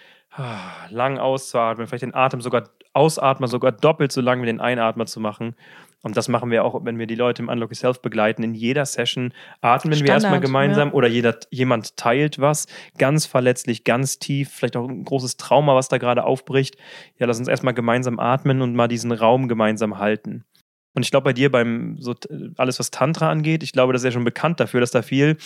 lang auszuatmen, vielleicht den Atem sogar Ausatmer sogar doppelt so lang wie den Einatmer zu machen. Und das machen wir auch, wenn wir die Leute im Unlock Yourself begleiten. In jeder Session atmen Standard, wir erstmal gemeinsam ja. oder jeder, jemand teilt was, ganz verletzlich, ganz tief, vielleicht auch ein großes Trauma, was da gerade aufbricht. Ja, lass uns erstmal gemeinsam atmen und mal diesen Raum gemeinsam halten. Und ich glaube, bei dir beim so alles, was Tantra angeht, ich glaube, das ist ja schon bekannt dafür, dass da viel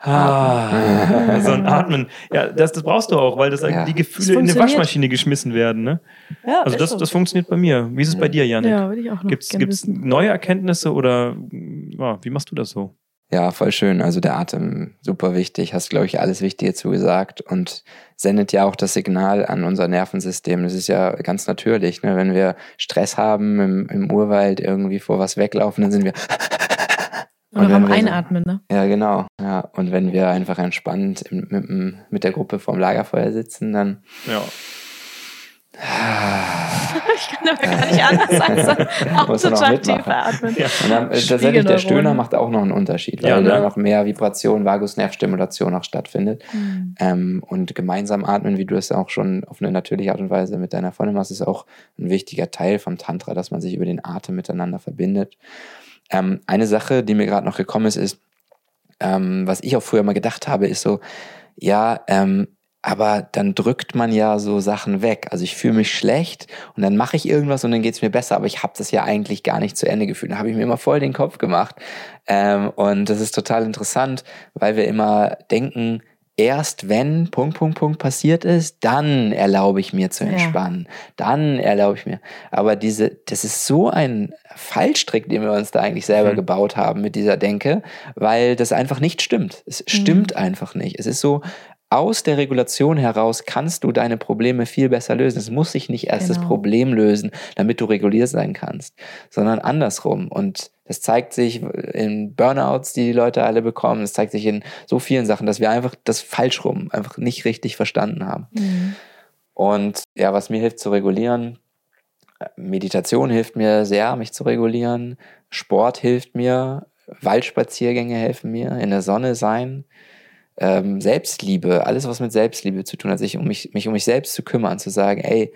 Ah, so ein Atmen. Ja, das, das brauchst du auch, weil das ja. die Gefühle in eine Waschmaschine geschmissen werden. Ne? Ja, also das, das funktioniert bei mir. Wie ist es bei dir, Janik? Ja, würde ich auch noch Gibt's, gibt's neue Erkenntnisse oder ja, wie machst du das so? Ja, voll schön. Also der Atem, super wichtig. Hast, glaube ich, alles Wichtige zugesagt und sendet ja auch das Signal an unser Nervensystem. Das ist ja ganz natürlich. Ne? Wenn wir Stress haben im, im Urwald irgendwie vor was weglaufen, dann sind wir oder beim Einatmen, ne? Ja, genau. Ja. Und wenn wir einfach entspannt mit, mit, mit der Gruppe vorm Lagerfeuer sitzen, dann. Ja. ich kann aber gar nicht anders als total tief atmen. Ja. Und dann, äh, tatsächlich, der Stöhner macht auch noch einen Unterschied, weil ja, ne? da noch mehr Vibration, Vagusnervstimulation auch stattfindet. Mhm. Ähm, und gemeinsam atmen, wie du es auch schon auf eine natürliche Art und Weise mit deiner Freundin machst, ist auch ein wichtiger Teil vom Tantra, dass man sich über den Atem miteinander verbindet. Ähm, eine Sache, die mir gerade noch gekommen ist, ist, ähm, was ich auch früher mal gedacht habe, ist so, ja, ähm, aber dann drückt man ja so Sachen weg. Also ich fühle mich schlecht und dann mache ich irgendwas und dann geht es mir besser, aber ich habe das ja eigentlich gar nicht zu Ende gefühlt. Da habe ich mir immer voll den Kopf gemacht. Ähm, und das ist total interessant, weil wir immer denken, erst wenn Punkt, Punkt, Punkt passiert ist, dann erlaube ich mir zu entspannen. Ja. Dann erlaube ich mir. Aber diese, das ist so ein Fallstrick, den wir uns da eigentlich selber mhm. gebaut haben mit dieser Denke, weil das einfach nicht stimmt. Es mhm. stimmt einfach nicht. Es ist so, aus der Regulation heraus kannst du deine Probleme viel besser lösen. Es muss sich nicht erst genau. das Problem lösen, damit du reguliert sein kannst, sondern andersrum. Und das zeigt sich in Burnouts, die die Leute alle bekommen. Es zeigt sich in so vielen Sachen, dass wir einfach das falsch rum, einfach nicht richtig verstanden haben. Mhm. Und ja, was mir hilft zu regulieren, Meditation hilft mir sehr, mich zu regulieren. Sport hilft mir. Waldspaziergänge helfen mir. In der Sonne sein ähm, Selbstliebe, alles, was mit Selbstliebe zu tun hat, sich um mich, mich um mich selbst zu kümmern, zu sagen, ey,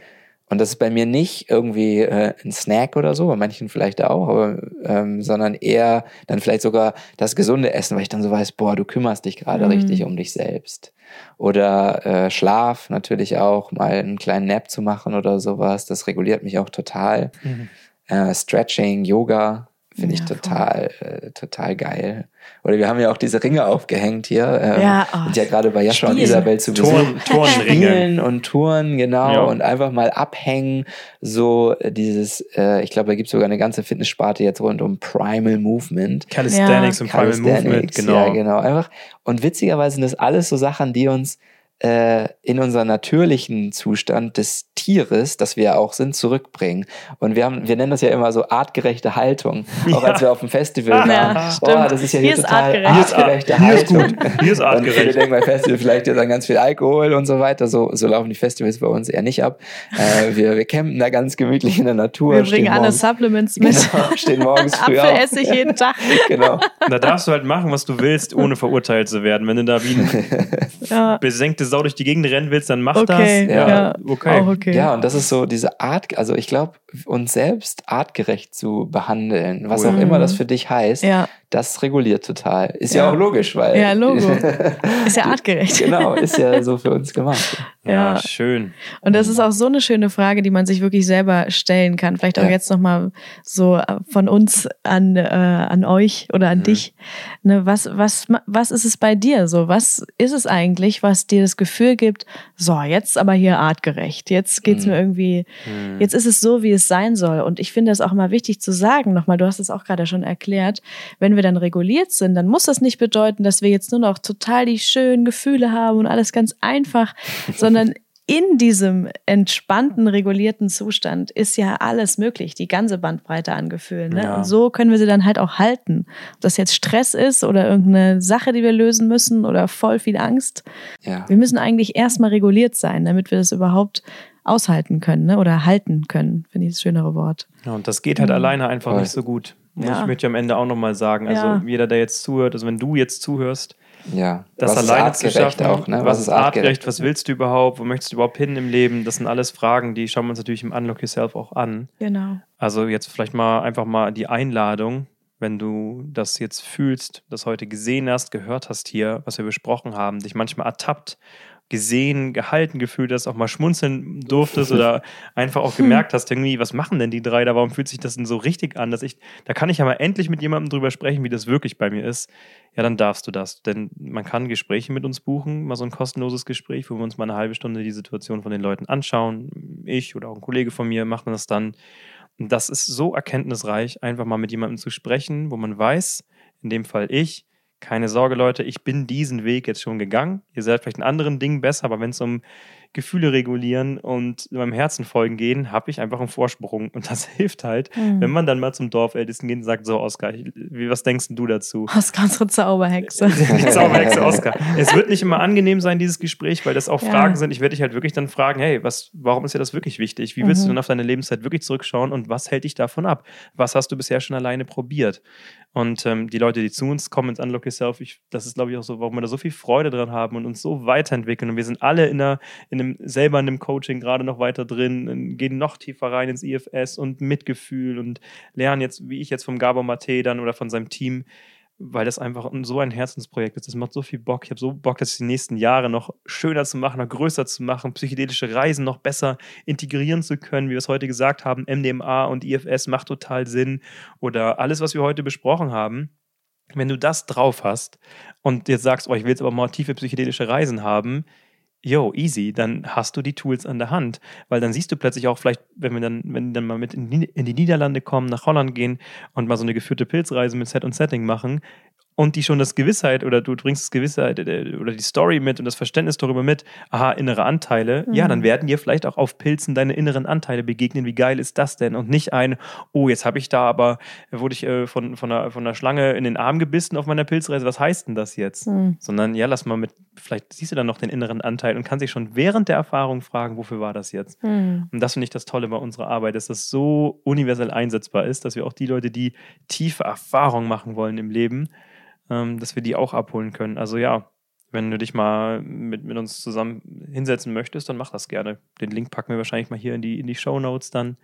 und das ist bei mir nicht irgendwie äh, ein Snack oder so, bei manchen vielleicht auch, aber, ähm, sondern eher dann vielleicht sogar das gesunde Essen, weil ich dann so weiß, boah, du kümmerst dich gerade mhm. richtig um dich selbst. Oder äh, Schlaf natürlich auch, mal einen kleinen Nap zu machen oder sowas, das reguliert mich auch total. Mhm. Äh, Stretching, Yoga, Finde ja, ich total, äh, total geil. Oder wir haben ja auch diese Ringe aufgehängt hier. Ähm, ja, oh, sind ja gerade bei Jascha und Isabel zu Besuch. Spielen und Touren, genau. Ja. Und einfach mal abhängen. So äh, dieses, äh, ich glaube, da gibt es sogar eine ganze Fitnesssparte jetzt rund um Primal Movement. Calisthenics ja. und Primal Movement, genau. Ja, genau. Einfach. Und witzigerweise sind das alles so Sachen, die uns äh, in unseren natürlichen Zustand des Tieres, das wir auch sind, zurückbringen. Und wir haben, wir nennen das ja immer so artgerechte Haltung. Auch ja. als wir auf dem Festival waren. Ja, oh, das ist ja hier, hier total artgerecht. artgerechte hier Haltung. Ist gut. Hier ist artgerecht. Und viele denken bei Festival vielleicht ja dann ganz viel Alkohol und so weiter. So, so laufen die Festivals bei uns eher nicht ab. Äh, wir, wir campen da ganz gemütlich in der Natur. Wir bringen alle Supplements mit. Genau, stehen morgens früh Apfel esse ich jeden Tag. genau. Da darfst du halt machen, was du willst, ohne verurteilt zu werden. Wenn du da wie ein ja. besenkte Sau durch die Gegend rennen willst, dann mach okay, das. Ja, ja. Okay. okay. Ja, und das ist so diese Art, also ich glaube, uns selbst artgerecht zu behandeln, was auch immer das für dich heißt, ja. das reguliert total. Ist ja, ja auch logisch, weil. Ja, Logo. ist ja artgerecht. genau, ist ja so für uns gemacht. Ja, ja, schön. Und das ist auch so eine schöne Frage, die man sich wirklich selber stellen kann. Vielleicht auch ja. jetzt nochmal so äh, von uns an, äh, an euch oder an mhm. dich. Ne, was, was, was ist es bei dir so? Was ist es eigentlich, was dir das Gefühl gibt, so, jetzt aber hier artgerecht. Jetzt geht's mhm. mir irgendwie, mhm. jetzt ist es so, wie es sein soll. Und ich finde es auch immer wichtig zu sagen, nochmal, du hast es auch gerade schon erklärt, wenn wir dann reguliert sind, dann muss das nicht bedeuten, dass wir jetzt nur noch total die schönen Gefühle haben und alles ganz einfach, sondern sondern in diesem entspannten, regulierten Zustand ist ja alles möglich, die ganze Bandbreite an Gefühlen. Ne? Ja. Und so können wir sie dann halt auch halten. Ob das jetzt Stress ist oder irgendeine Sache, die wir lösen müssen oder voll viel Angst. Ja. Wir müssen eigentlich erstmal reguliert sein, damit wir das überhaupt aushalten können ne? oder halten können, finde ich das schönere Wort. Ja, und das geht halt mhm. alleine einfach nicht so gut. Ja. Ich möchte am Ende auch nochmal sagen, also jeder, der jetzt zuhört, also wenn du jetzt zuhörst, ja, das was alleine zu schaffen. Auch, ne? Was, was ist artgerecht? Was willst du überhaupt? Wo möchtest du überhaupt hin im Leben? Das sind alles Fragen, die schauen wir uns natürlich im Unlock Yourself auch an. Genau. Also jetzt vielleicht mal einfach mal die Einladung, wenn du das jetzt fühlst, das heute gesehen hast, gehört hast hier, was wir besprochen haben, dich manchmal ertappt gesehen, gehalten gefühlt hast, auch mal schmunzeln durftest oder einfach auch gemerkt hast, irgendwie, was machen denn die drei da? Warum fühlt sich das denn so richtig an? Dass ich, da kann ich ja mal endlich mit jemandem drüber sprechen, wie das wirklich bei mir ist. Ja, dann darfst du das. Denn man kann Gespräche mit uns buchen, mal so ein kostenloses Gespräch, wo wir uns mal eine halbe Stunde die Situation von den Leuten anschauen. Ich oder auch ein Kollege von mir machen das dann. Und das ist so erkenntnisreich, einfach mal mit jemandem zu sprechen, wo man weiß, in dem Fall ich, keine Sorge, Leute, ich bin diesen Weg jetzt schon gegangen. Ihr seid vielleicht in anderen Dingen besser, aber wenn es um Gefühle regulieren und meinem Herzen folgen gehen, habe ich einfach einen Vorsprung. Und das hilft halt, mhm. wenn man dann mal zum Dorfältesten geht und sagt, so Oskar, was denkst du dazu? Oskar, unsere Zauberhexe. Zauberhexe Oskar. Es wird nicht immer angenehm sein, dieses Gespräch, weil das auch ja. Fragen sind. Ich werde dich halt wirklich dann fragen, hey, was, warum ist dir das wirklich wichtig? Wie willst mhm. du denn auf deine Lebenszeit wirklich zurückschauen und was hält dich davon ab? Was hast du bisher schon alleine probiert? Und ähm, die Leute, die zu uns kommen ins Unlock Yourself, ich, das ist, glaube ich, auch so, warum wir da so viel Freude dran haben und uns so weiterentwickeln. Und wir sind alle in, einer, in einem, selber in einem Coaching gerade noch weiter drin, gehen noch tiefer rein ins IFS und Mitgefühl und lernen jetzt, wie ich jetzt vom Gabor Mate dann oder von seinem Team, weil das einfach so ein Herzensprojekt ist. Das macht so viel Bock. Ich habe so Bock, das die nächsten Jahre noch schöner zu machen, noch größer zu machen, psychedelische Reisen noch besser integrieren zu können, wie wir es heute gesagt haben. MDMA und IFS macht total Sinn. Oder alles, was wir heute besprochen haben. Wenn du das drauf hast und jetzt sagst, oh, ich will jetzt aber mal tiefe psychedelische Reisen haben, yo, easy, dann hast du die Tools an der Hand. Weil dann siehst du plötzlich auch vielleicht, wenn wir dann, wenn wir dann mal mit in die Niederlande kommen, nach Holland gehen und mal so eine geführte Pilzreise mit Set und Setting machen, und die schon das Gewissheit oder du bringst das Gewissheit äh, oder die Story mit und das Verständnis darüber mit, aha, innere Anteile, mhm. ja, dann werden dir vielleicht auch auf Pilzen deine inneren Anteile begegnen. Wie geil ist das denn? Und nicht ein, oh, jetzt habe ich da aber, wurde ich äh, von, von, einer, von einer Schlange in den Arm gebissen auf meiner Pilzreise, was heißt denn das jetzt? Mhm. Sondern ja, lass mal mit, vielleicht siehst du dann noch den inneren Anteil und kannst dich schon während der Erfahrung fragen, wofür war das jetzt? Mhm. Und das finde ich das Tolle bei unserer Arbeit, dass das so universell einsetzbar ist, dass wir auch die Leute, die tiefe Erfahrungen machen wollen im Leben, ähm, dass wir die auch abholen können. Also ja, wenn du dich mal mit, mit uns zusammen hinsetzen möchtest, dann mach das gerne. Den Link packen wir wahrscheinlich mal hier in die, in die Show Notes dann.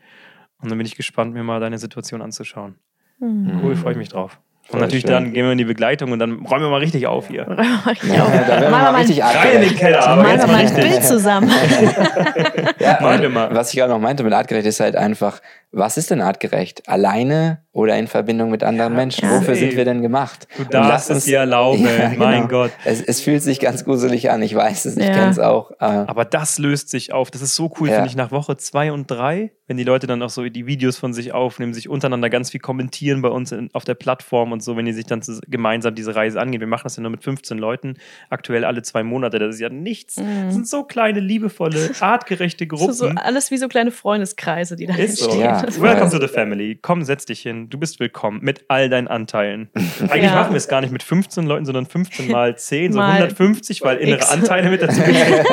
Und dann bin ich gespannt, mir mal deine Situation anzuschauen. Mhm. Cool, freue ich mich drauf. Und natürlich schön. dann gehen wir in die Begleitung und dann räumen wir mal richtig auf hier. Räumen wir richtig ja, auf. Da werden wir mal richtig rein in den Keller. Aber machen wir mal ein Bild zusammen. ja, was ich gerade noch meinte mit artgerecht ist halt einfach, was ist denn artgerecht? Alleine oder in Verbindung mit anderen ja, Menschen. Wofür sind wir denn gemacht? Du darfst es dir erlauben, ja, genau. mein Gott. Es, es, fühlt sich ganz gruselig an, ich weiß es, ich ja. kenne es auch. Äh. Aber das löst sich auf. Das ist so cool, finde ich, nach Woche zwei und drei, wenn die Leute dann auch so die Videos von sich aufnehmen, sich untereinander ganz viel kommentieren bei uns in, auf der Plattform und so, wenn die sich dann gemeinsam diese Reise angehen. Wir machen das ja nur mit 15 Leuten, aktuell alle zwei Monate. Das ist ja nichts. Mhm. Das sind so kleine, liebevolle, artgerechte Gruppen. So, so alles wie so kleine Freundeskreise, die da ist entstehen. So. Ja. Welcome to the family. Komm, setz dich hin. Du bist willkommen mit all deinen Anteilen. Eigentlich ja. machen wir es gar nicht mit 15 Leuten, sondern 15 mal 10, so 150, weil innere X. Anteile mit dazu gehören.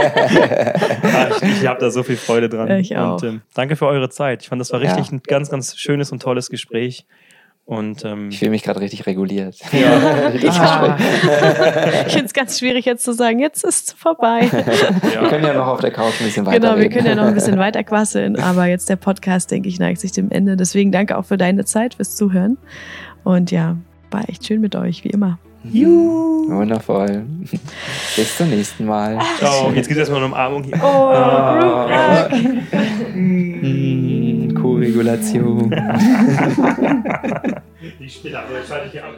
ich ich habe da so viel Freude dran. Ich auch. Und, ähm, danke für eure Zeit. Ich fand, das war richtig ein ganz, ganz schönes und tolles Gespräch. Und, ähm, ich fühle mich gerade richtig reguliert. Ja. ah. ich finde es ganz schwierig jetzt zu sagen, jetzt ist es vorbei. Ja. Wir können ja noch auf der Couch ein bisschen weiter Genau, wir können ja noch ein bisschen weiter quasseln, aber jetzt der Podcast, denke ich, neigt sich dem Ende. Deswegen danke auch für deine Zeit, fürs Zuhören. Und ja, war echt schön mit euch, wie immer. Juhu. Wundervoll. Bis zum nächsten Mal. Ciao. Jetzt gibt es erstmal eine Umarmung hier. Oh, ah. Co-Regulation. Die Spinner, aber ich schalte hier ab.